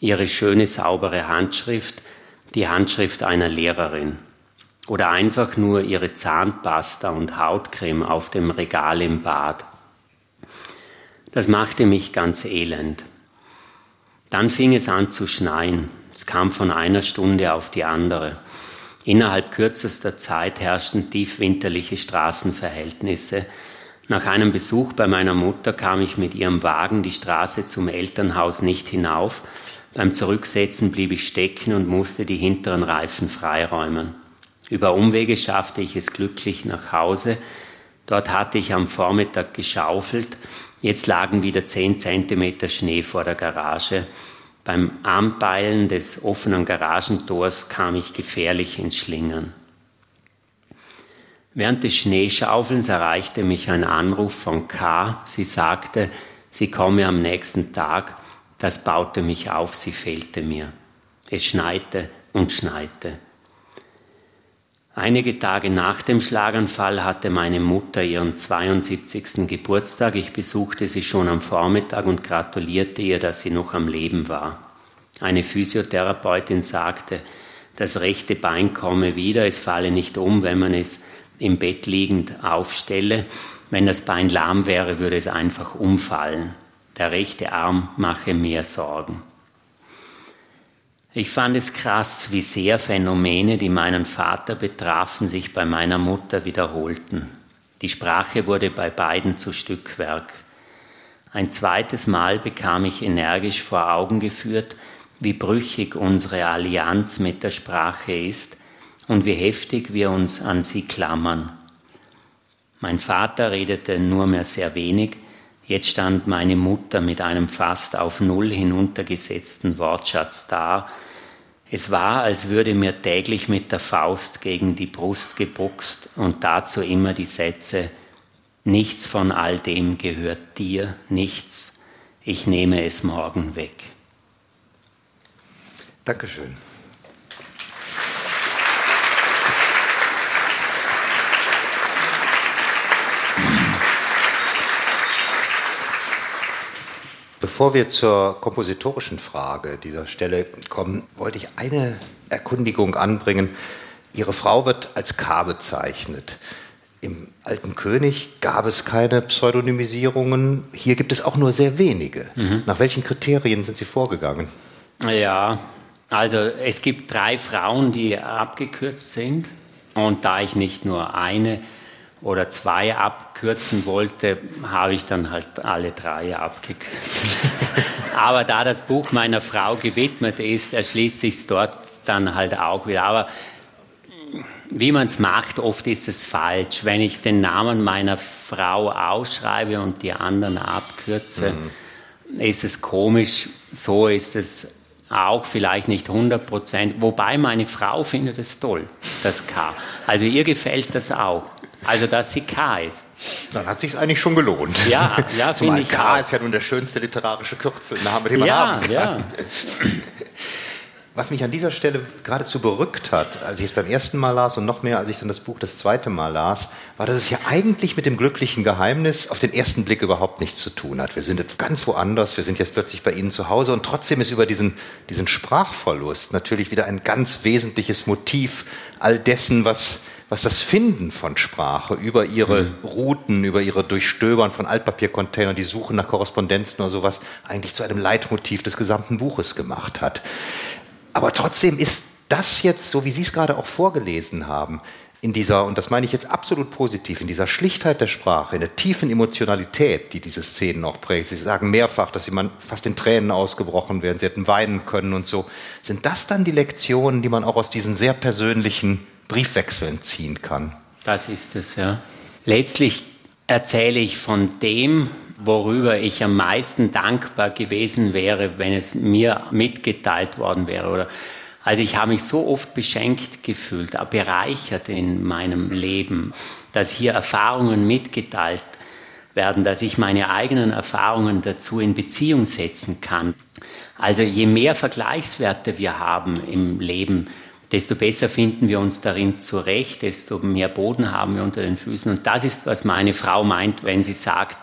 ihre schöne, saubere Handschrift, die Handschrift einer Lehrerin oder einfach nur ihre Zahnpasta und Hautcreme auf dem Regal im Bad. Das machte mich ganz elend. Dann fing es an zu schneien. Es kam von einer Stunde auf die andere. Innerhalb kürzester Zeit herrschten tiefwinterliche Straßenverhältnisse. Nach einem Besuch bei meiner Mutter kam ich mit ihrem Wagen die Straße zum Elternhaus nicht hinauf. Beim Zurücksetzen blieb ich stecken und musste die hinteren Reifen freiräumen. Über Umwege schaffte ich es glücklich nach Hause. Dort hatte ich am Vormittag geschaufelt Jetzt lagen wieder zehn Zentimeter Schnee vor der Garage. Beim Anpeilen des offenen Garagentors kam ich gefährlich ins Schlingern. Während des Schneeschaufelns erreichte mich ein Anruf von K. Sie sagte, sie komme am nächsten Tag. Das baute mich auf, sie fehlte mir. Es schneite und schneite. Einige Tage nach dem Schlaganfall hatte meine Mutter ihren 72. Geburtstag. Ich besuchte sie schon am Vormittag und gratulierte ihr, dass sie noch am Leben war. Eine Physiotherapeutin sagte, das rechte Bein komme wieder, es falle nicht um, wenn man es im Bett liegend aufstelle. Wenn das Bein lahm wäre, würde es einfach umfallen. Der rechte Arm mache mehr Sorgen. Ich fand es krass, wie sehr Phänomene, die meinen Vater betrafen, sich bei meiner Mutter wiederholten. Die Sprache wurde bei beiden zu Stückwerk. Ein zweites Mal bekam ich energisch vor Augen geführt, wie brüchig unsere Allianz mit der Sprache ist und wie heftig wir uns an sie klammern. Mein Vater redete nur mehr sehr wenig, Jetzt stand meine Mutter mit einem fast auf Null hinuntergesetzten Wortschatz da. Es war, als würde mir täglich mit der Faust gegen die Brust geboxt und dazu immer die Sätze Nichts von all dem gehört dir, nichts, ich nehme es morgen weg. Dankeschön. Bevor wir zur kompositorischen Frage dieser Stelle kommen, wollte ich eine Erkundigung anbringen. Ihre Frau wird als K bezeichnet. Im Alten König gab es keine Pseudonymisierungen. Hier gibt es auch nur sehr wenige. Mhm. Nach welchen Kriterien sind Sie vorgegangen? Ja, also es gibt drei Frauen, die abgekürzt sind. Und da ich nicht nur eine oder zwei abkürzen wollte, habe ich dann halt alle drei abgekürzt. <laughs> Aber da das Buch meiner Frau gewidmet ist, erschließt sich dort dann halt auch wieder. Aber wie man es macht, oft ist es falsch. Wenn ich den Namen meiner Frau ausschreibe und die anderen abkürze, mhm. ist es komisch. So ist es auch vielleicht nicht 100 Prozent. Wobei meine Frau findet es toll, das K. Also ihr gefällt das auch. Also, dass sie K ist. Dann hat sich eigentlich schon gelohnt. Ja, ja, <laughs> finde ich K auch. ist ja nun der schönste literarische Kürzelname, den man ja, haben kann. Ja. <laughs> Was mich an dieser Stelle geradezu berückt hat, als ich es beim ersten Mal las und noch mehr, als ich dann das Buch das zweite Mal las, war, dass es ja eigentlich mit dem glücklichen Geheimnis auf den ersten Blick überhaupt nichts zu tun hat. Wir sind ganz woanders, wir sind jetzt plötzlich bei Ihnen zu Hause und trotzdem ist über diesen, diesen Sprachverlust natürlich wieder ein ganz wesentliches Motiv all dessen, was was das Finden von Sprache über ihre mhm. Routen, über ihre Durchstöbern von Altpapiercontainern, die Suche nach Korrespondenzen oder sowas eigentlich zu einem Leitmotiv des gesamten Buches gemacht hat. Aber trotzdem ist das jetzt, so wie Sie es gerade auch vorgelesen haben, in dieser, und das meine ich jetzt absolut positiv, in dieser Schlichtheit der Sprache, in der tiefen Emotionalität, die diese Szenen auch prägt. Sie sagen mehrfach, dass sie man fast in Tränen ausgebrochen werden, sie hätten weinen können und so. Sind das dann die Lektionen, die man auch aus diesen sehr persönlichen Briefwechseln ziehen kann. Das ist es, ja. Letztlich erzähle ich von dem, worüber ich am meisten dankbar gewesen wäre, wenn es mir mitgeteilt worden wäre. Oder also ich habe mich so oft beschenkt gefühlt, bereichert in meinem Leben, dass hier Erfahrungen mitgeteilt werden, dass ich meine eigenen Erfahrungen dazu in Beziehung setzen kann. Also je mehr Vergleichswerte wir haben im Leben, desto besser finden wir uns darin zurecht, desto mehr Boden haben wir unter den Füßen. Und das ist, was meine Frau meint, wenn sie sagt,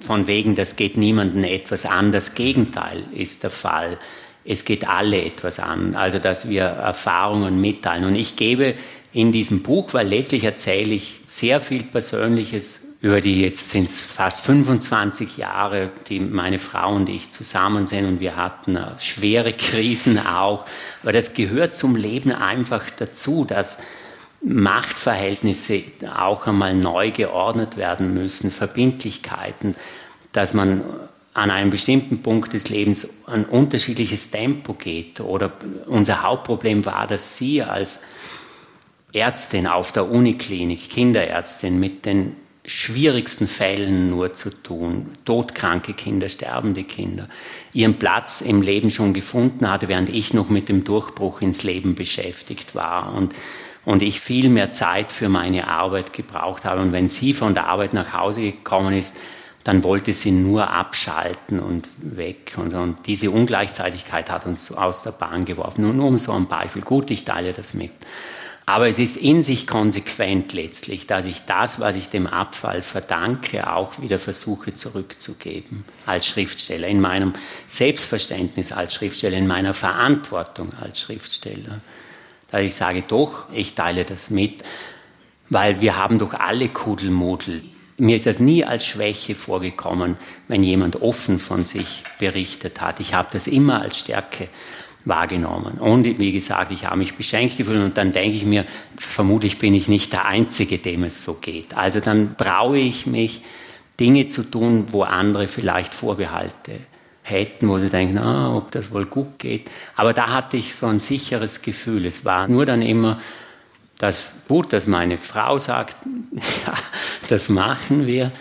von wegen, das geht niemandem etwas an. Das Gegenteil ist der Fall. Es geht alle etwas an, also dass wir Erfahrungen mitteilen. Und ich gebe in diesem Buch, weil letztlich erzähle ich sehr viel Persönliches über die, jetzt sind es fast 25 Jahre, die meine Frau und ich zusammen sind und wir hatten äh, schwere Krisen auch. Aber das gehört zum Leben einfach dazu, dass Machtverhältnisse auch einmal neu geordnet werden müssen, Verbindlichkeiten, dass man an einem bestimmten Punkt des Lebens ein unterschiedliches Tempo geht. Oder unser Hauptproblem war, dass Sie als Ärztin auf der Uniklinik, Kinderärztin mit den schwierigsten Fällen nur zu tun. Todkranke Kinder, sterbende Kinder. Ihren Platz im Leben schon gefunden hatte, während ich noch mit dem Durchbruch ins Leben beschäftigt war. Und, und ich viel mehr Zeit für meine Arbeit gebraucht habe. Und wenn sie von der Arbeit nach Hause gekommen ist, dann wollte sie nur abschalten und weg. Und, und diese Ungleichzeitigkeit hat uns aus der Bahn geworfen. Nur, nur um so ein Beispiel. Gut, ich teile das mit. Aber es ist in sich konsequent letztlich, dass ich das, was ich dem Abfall verdanke, auch wieder versuche zurückzugeben als Schriftsteller, in meinem Selbstverständnis als Schriftsteller, in meiner Verantwortung als Schriftsteller. Dass ich sage, doch, ich teile das mit, weil wir haben doch alle Kuddelmuddel. Mir ist das nie als Schwäche vorgekommen, wenn jemand offen von sich berichtet hat. Ich habe das immer als Stärke wahrgenommen. Und wie gesagt, ich habe mich beschenkt gefühlt und dann denke ich mir, vermutlich bin ich nicht der Einzige, dem es so geht. Also dann traue ich mich, Dinge zu tun, wo andere vielleicht Vorbehalte hätten, wo sie denken, ah, ob das wohl gut geht. Aber da hatte ich so ein sicheres Gefühl. Es war nur dann immer das gut, dass meine Frau sagt, <laughs> ja, das machen wir.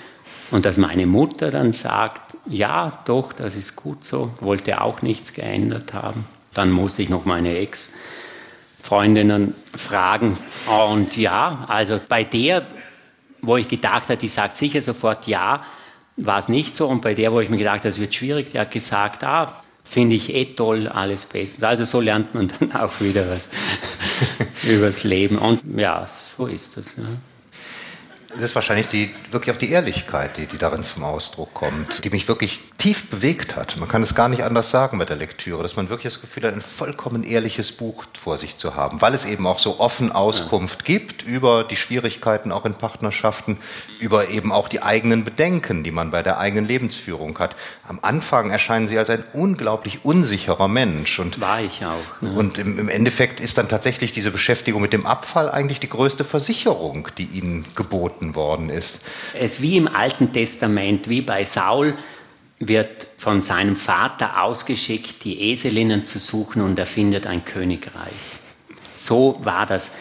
Und dass meine Mutter dann sagt, ja, doch, das ist gut so, wollte auch nichts geändert haben. Dann musste ich noch meine Ex-Freundinnen fragen. Und ja, also bei der, wo ich gedacht habe, die sagt sicher sofort ja, war es nicht so. Und bei der, wo ich mir gedacht habe, es wird schwierig, die hat gesagt, ah, finde ich eh toll, alles bestens. Also so lernt man <laughs> dann auch wieder was <laughs> übers Leben. Und ja, so ist das. Ja das ist wahrscheinlich die, wirklich auch die Ehrlichkeit, die, die darin zum Ausdruck kommt, die mich wirklich tief bewegt hat. Man kann es gar nicht anders sagen mit der Lektüre, dass man wirklich das Gefühl hat, ein vollkommen ehrliches Buch vor sich zu haben, weil es eben auch so offen Auskunft gibt über die Schwierigkeiten auch in Partnerschaften, über eben auch die eigenen Bedenken, die man bei der eigenen Lebensführung hat. Am Anfang erscheinen sie als ein unglaublich unsicherer Mensch. Und, War ich auch. Ne? Und im, im Endeffekt ist dann tatsächlich diese Beschäftigung mit dem Abfall eigentlich die größte Versicherung, die ihnen geboten worden ist. Es wie im Alten Testament, wie bei Saul, wird von seinem Vater ausgeschickt, die Eselinnen zu suchen und er findet ein Königreich. So war das.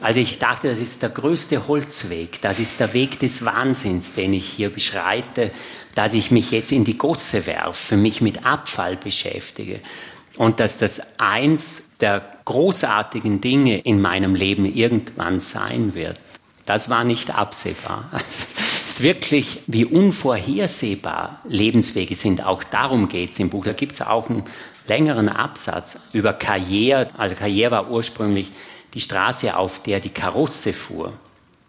Also ich dachte, das ist der größte Holzweg, das ist der Weg des Wahnsinns, den ich hier beschreite, dass ich mich jetzt in die Gosse werfe, mich mit Abfall beschäftige und dass das eins der großartigen Dinge in meinem Leben irgendwann sein wird. Das war nicht absehbar. <laughs> Es ist wirklich, wie unvorhersehbar Lebenswege sind. Auch darum geht es im Buch. Da gibt es auch einen längeren Absatz über Karriere. Also Karriere war ursprünglich die Straße, auf der die Karosse fuhr.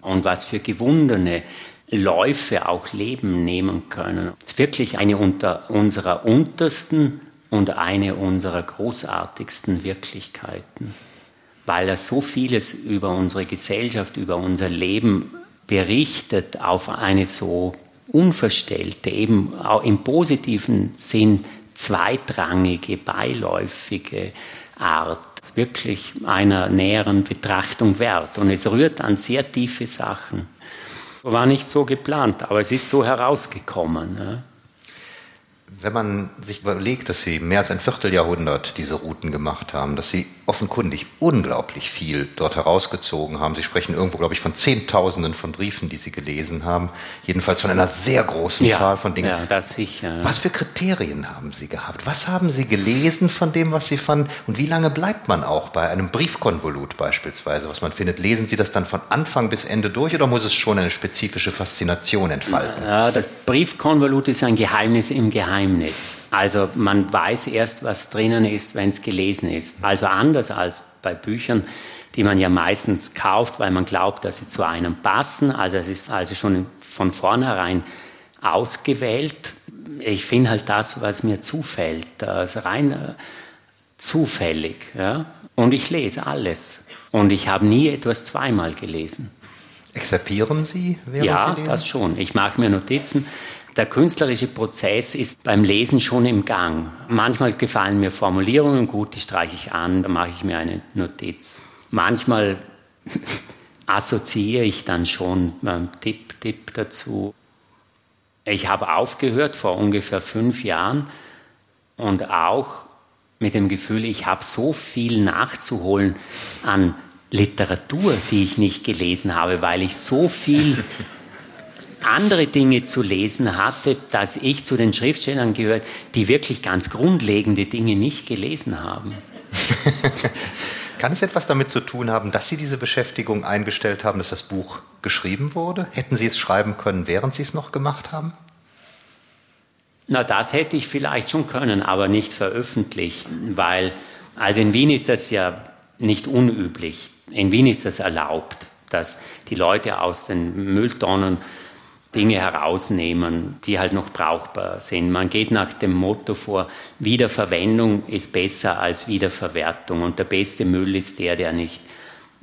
Und was für gewundene Läufe auch Leben nehmen können. Es ist wirklich eine unter unserer untersten und eine unserer großartigsten Wirklichkeiten weil er so vieles über unsere Gesellschaft, über unser Leben berichtet auf eine so unverstellte, eben auch im positiven Sinn zweitrangige, beiläufige Art wirklich einer näheren Betrachtung wert. Und es rührt an sehr tiefe Sachen. War nicht so geplant, aber es ist so herausgekommen. Ja. Wenn man sich überlegt, dass Sie mehr als ein Vierteljahrhundert diese Routen gemacht haben, dass Sie offenkundig unglaublich viel dort herausgezogen haben. Sie sprechen irgendwo, glaube ich, von Zehntausenden von Briefen, die Sie gelesen haben. Jedenfalls von einer sehr großen ja, Zahl von Dingen. Ja, das sicher. Was für Kriterien haben Sie gehabt? Was haben Sie gelesen von dem, was Sie fanden? Und wie lange bleibt man auch bei einem Briefkonvolut beispielsweise, was man findet? Lesen Sie das dann von Anfang bis Ende durch oder muss es schon eine spezifische Faszination entfalten? Ja, das Briefkonvolut ist ein Geheimnis im Geheimnis. Also man weiß erst, was drinnen ist, wenn es gelesen ist. Also anders als bei Büchern, die man ja meistens kauft, weil man glaubt, dass sie zu einem passen. Also es ist also schon von vornherein ausgewählt. Ich finde halt das, was mir zufällt, das rein äh, zufällig. Ja? Und ich lese alles. Und ich habe nie etwas zweimal gelesen. Exerpieren Sie, während ja, Sie lesen? Ja, das schon. Ich mache mir Notizen. Der künstlerische Prozess ist beim Lesen schon im Gang. Manchmal gefallen mir Formulierungen gut, die streiche ich an, da mache ich mir eine Notiz. Manchmal <laughs> assoziiere ich dann schon beim Tipp, Tipp dazu. Ich habe aufgehört vor ungefähr fünf Jahren und auch mit dem Gefühl, ich habe so viel nachzuholen an Literatur, die ich nicht gelesen habe, weil ich so viel andere Dinge zu lesen hatte, dass ich zu den Schriftstellern gehört, die wirklich ganz grundlegende Dinge nicht gelesen haben. <laughs> Kann es etwas damit zu tun haben, dass Sie diese Beschäftigung eingestellt haben, dass das Buch geschrieben wurde? Hätten Sie es schreiben können, während Sie es noch gemacht haben? Na, das hätte ich vielleicht schon können, aber nicht veröffentlichen, weil, also in Wien ist das ja nicht unüblich. In Wien ist das erlaubt, dass die Leute aus den Mülltonnen Dinge herausnehmen, die halt noch brauchbar sind. Man geht nach dem Motto vor, Wiederverwendung ist besser als Wiederverwertung und der beste Müll ist der, der nicht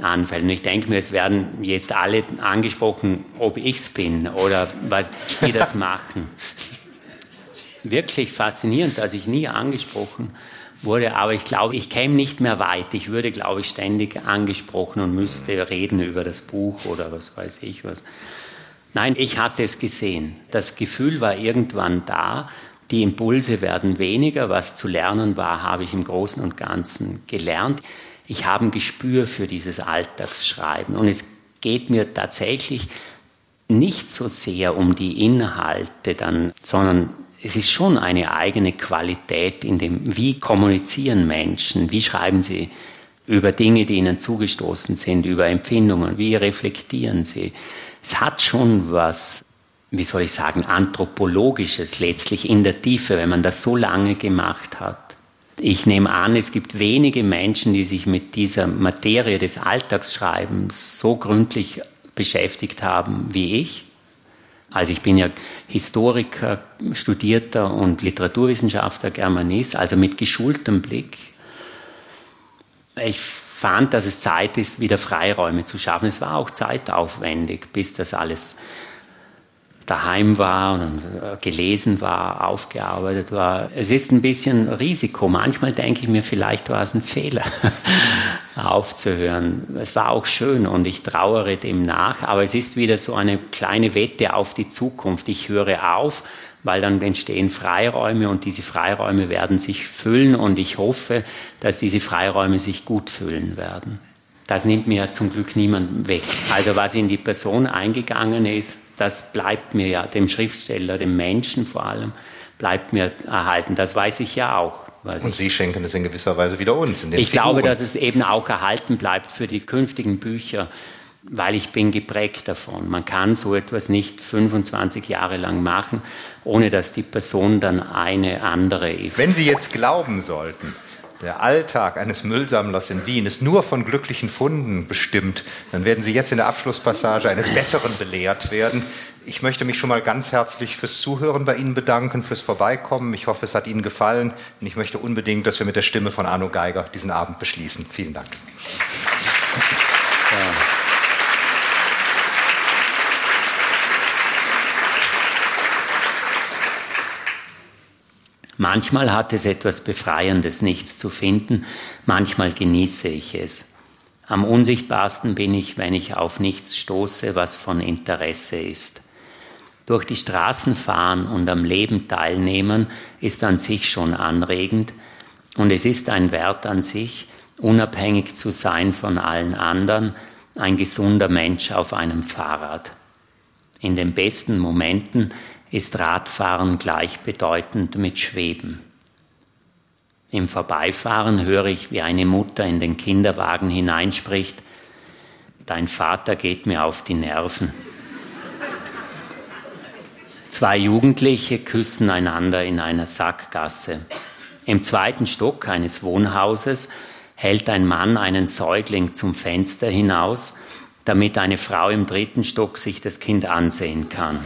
anfällt. Und ich denke mir, es werden jetzt alle angesprochen, ob ich es bin oder was, die das <laughs> machen. Wirklich faszinierend, dass ich nie angesprochen wurde, aber ich glaube, ich käme nicht mehr weit. Ich würde, glaube ich, ständig angesprochen und müsste reden über das Buch oder was weiß ich was. Nein, ich hatte es gesehen. Das Gefühl war irgendwann da. Die Impulse werden weniger. Was zu lernen war, habe ich im Großen und Ganzen gelernt. Ich habe ein Gespür für dieses Alltagsschreiben. Und es geht mir tatsächlich nicht so sehr um die Inhalte dann, sondern es ist schon eine eigene Qualität in dem, wie kommunizieren Menschen, wie schreiben sie über Dinge, die ihnen zugestoßen sind, über Empfindungen, wie reflektieren sie es hat schon was, wie soll ich sagen, anthropologisches letztlich in der Tiefe, wenn man das so lange gemacht hat. Ich nehme an, es gibt wenige Menschen, die sich mit dieser Materie des Alltagsschreibens so gründlich beschäftigt haben wie ich. Also ich bin ja Historiker, Studierter und Literaturwissenschaftler, Germanist, also mit geschultem Blick. Ich fand, dass es Zeit ist, wieder Freiräume zu schaffen. Es war auch zeitaufwendig, bis das alles daheim war und äh, gelesen war, aufgearbeitet war. Es ist ein bisschen Risiko. Manchmal denke ich mir, vielleicht war es ein Fehler, <laughs> aufzuhören. Es war auch schön und ich trauere dem nach, aber es ist wieder so eine kleine Wette auf die Zukunft. Ich höre auf, weil dann entstehen Freiräume und diese Freiräume werden sich füllen und ich hoffe, dass diese Freiräume sich gut füllen werden. Das nimmt mir ja zum Glück niemand weg. Also was in die Person eingegangen ist, das bleibt mir ja, dem Schriftsteller, dem Menschen vor allem, bleibt mir erhalten. Das weiß ich ja auch. Und Sie schenken es in gewisser Weise wieder uns. ich Figuren. glaube, dass es eben auch erhalten bleibt für die künftigen Bücher, weil ich bin geprägt davon. Man kann so etwas nicht 25 Jahre lang machen, ohne dass die Person dann eine andere ist. Wenn Sie jetzt glauben sollten, der Alltag eines Müllsammlers in Wien ist nur von glücklichen Funden bestimmt, dann werden Sie jetzt in der Abschlusspassage eines Besseren belehrt werden. Ich möchte mich schon mal ganz herzlich fürs Zuhören bei Ihnen bedanken, fürs Vorbeikommen. Ich hoffe, es hat Ihnen gefallen und ich möchte unbedingt, dass wir mit der Stimme von Arno Geiger diesen Abend beschließen. Vielen Dank. Ja. Manchmal hat es etwas Befreiendes, nichts zu finden, manchmal genieße ich es. Am unsichtbarsten bin ich, wenn ich auf nichts stoße, was von Interesse ist. Durch die Straßen fahren und am Leben teilnehmen ist an sich schon anregend und es ist ein Wert an sich, unabhängig zu sein von allen anderen, ein gesunder Mensch auf einem Fahrrad. In den besten Momenten ist Radfahren gleichbedeutend mit Schweben. Im Vorbeifahren höre ich, wie eine Mutter in den Kinderwagen hineinspricht, Dein Vater geht mir auf die Nerven. Zwei Jugendliche küssen einander in einer Sackgasse. Im zweiten Stock eines Wohnhauses hält ein Mann einen Säugling zum Fenster hinaus, damit eine Frau im dritten Stock sich das Kind ansehen kann.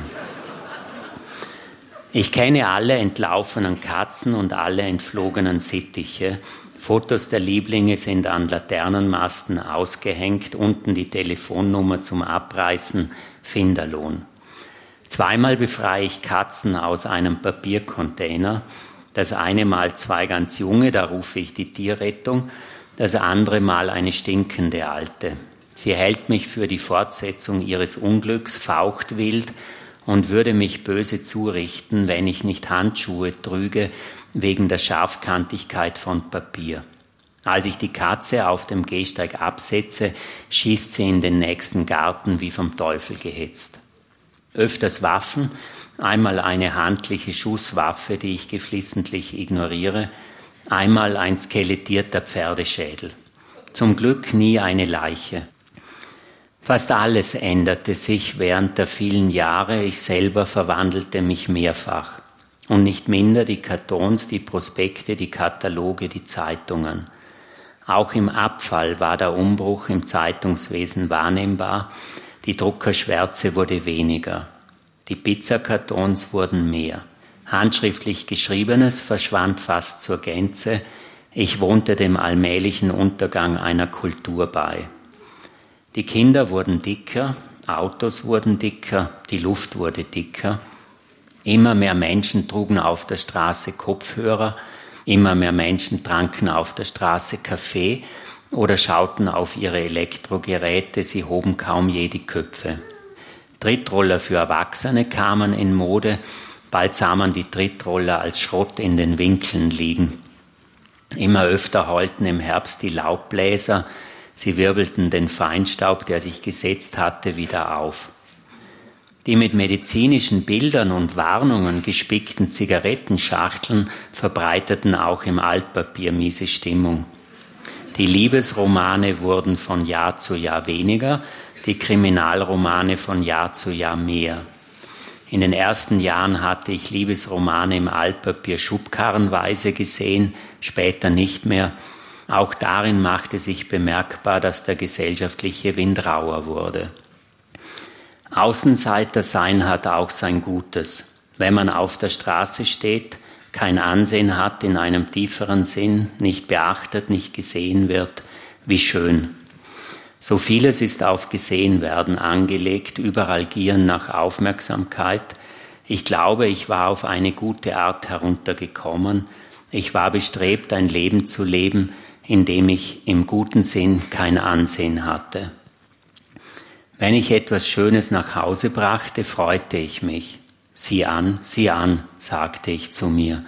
Ich kenne alle entlaufenen Katzen und alle entflogenen Sittiche. Fotos der Lieblinge sind an Laternenmasten ausgehängt, unten die Telefonnummer zum Abreißen, Finderlohn. Zweimal befreie ich Katzen aus einem Papiercontainer. Das eine Mal zwei ganz junge, da rufe ich die Tierrettung. Das andere Mal eine stinkende Alte. Sie hält mich für die Fortsetzung ihres Unglücks, faucht wild und würde mich böse zurichten, wenn ich nicht Handschuhe trüge wegen der Scharfkantigkeit von Papier. Als ich die Katze auf dem Gehsteig absetze, schießt sie in den nächsten Garten wie vom Teufel gehetzt. Öfters Waffen, einmal eine handliche Schusswaffe, die ich geflissentlich ignoriere, einmal ein skelettierter Pferdeschädel. Zum Glück nie eine Leiche. Fast alles änderte sich während der vielen Jahre, ich selber verwandelte mich mehrfach. Und nicht minder die Kartons, die Prospekte, die Kataloge, die Zeitungen. Auch im Abfall war der Umbruch im Zeitungswesen wahrnehmbar, die Druckerschwärze wurde weniger, die Pizzakartons wurden mehr. Handschriftlich Geschriebenes verschwand fast zur Gänze, ich wohnte dem allmählichen Untergang einer Kultur bei. Die Kinder wurden dicker, Autos wurden dicker, die Luft wurde dicker. Immer mehr Menschen trugen auf der Straße Kopfhörer, immer mehr Menschen tranken auf der Straße Kaffee oder schauten auf ihre Elektrogeräte, sie hoben kaum je die Köpfe. Trittroller für Erwachsene kamen in Mode, bald sah man die Trittroller als Schrott in den Winkeln liegen. Immer öfter heulten im Herbst die Laubbläser, Sie wirbelten den Feinstaub, der sich gesetzt hatte, wieder auf. Die mit medizinischen Bildern und Warnungen gespickten Zigarettenschachteln verbreiteten auch im Altpapier miese Stimmung. Die Liebesromane wurden von Jahr zu Jahr weniger, die Kriminalromane von Jahr zu Jahr mehr. In den ersten Jahren hatte ich Liebesromane im Altpapier schubkarrenweise gesehen, später nicht mehr, auch darin machte sich bemerkbar, dass der gesellschaftliche Wind rauer wurde. Außenseiter sein hat auch sein Gutes. Wenn man auf der Straße steht, kein Ansehen hat in einem tieferen Sinn, nicht beachtet, nicht gesehen wird, wie schön. So vieles ist auf Gesehenwerden angelegt, überall gieren nach Aufmerksamkeit. Ich glaube, ich war auf eine gute Art heruntergekommen. Ich war bestrebt, ein Leben zu leben, in dem ich im guten Sinn kein Ansehen hatte. Wenn ich etwas Schönes nach Hause brachte, freute ich mich. Sieh an, sieh an, sagte ich zu mir.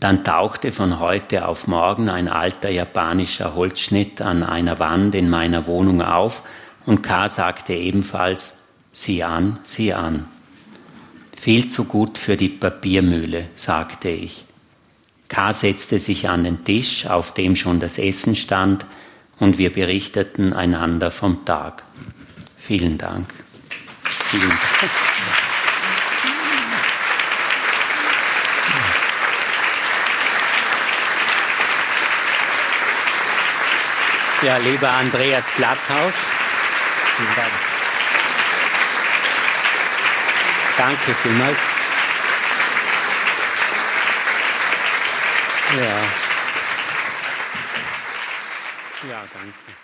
Dann tauchte von heute auf morgen ein alter japanischer Holzschnitt an einer Wand in meiner Wohnung auf und K. sagte ebenfalls, sieh an, sieh an. Viel zu gut für die Papiermühle, sagte ich. K. setzte sich an den Tisch, auf dem schon das Essen stand, und wir berichteten einander vom Tag. Vielen Dank. Vielen Dank. Ja, lieber Andreas Blatthaus, vielen Dank. Danke vielmals. Ja. Ja, danke.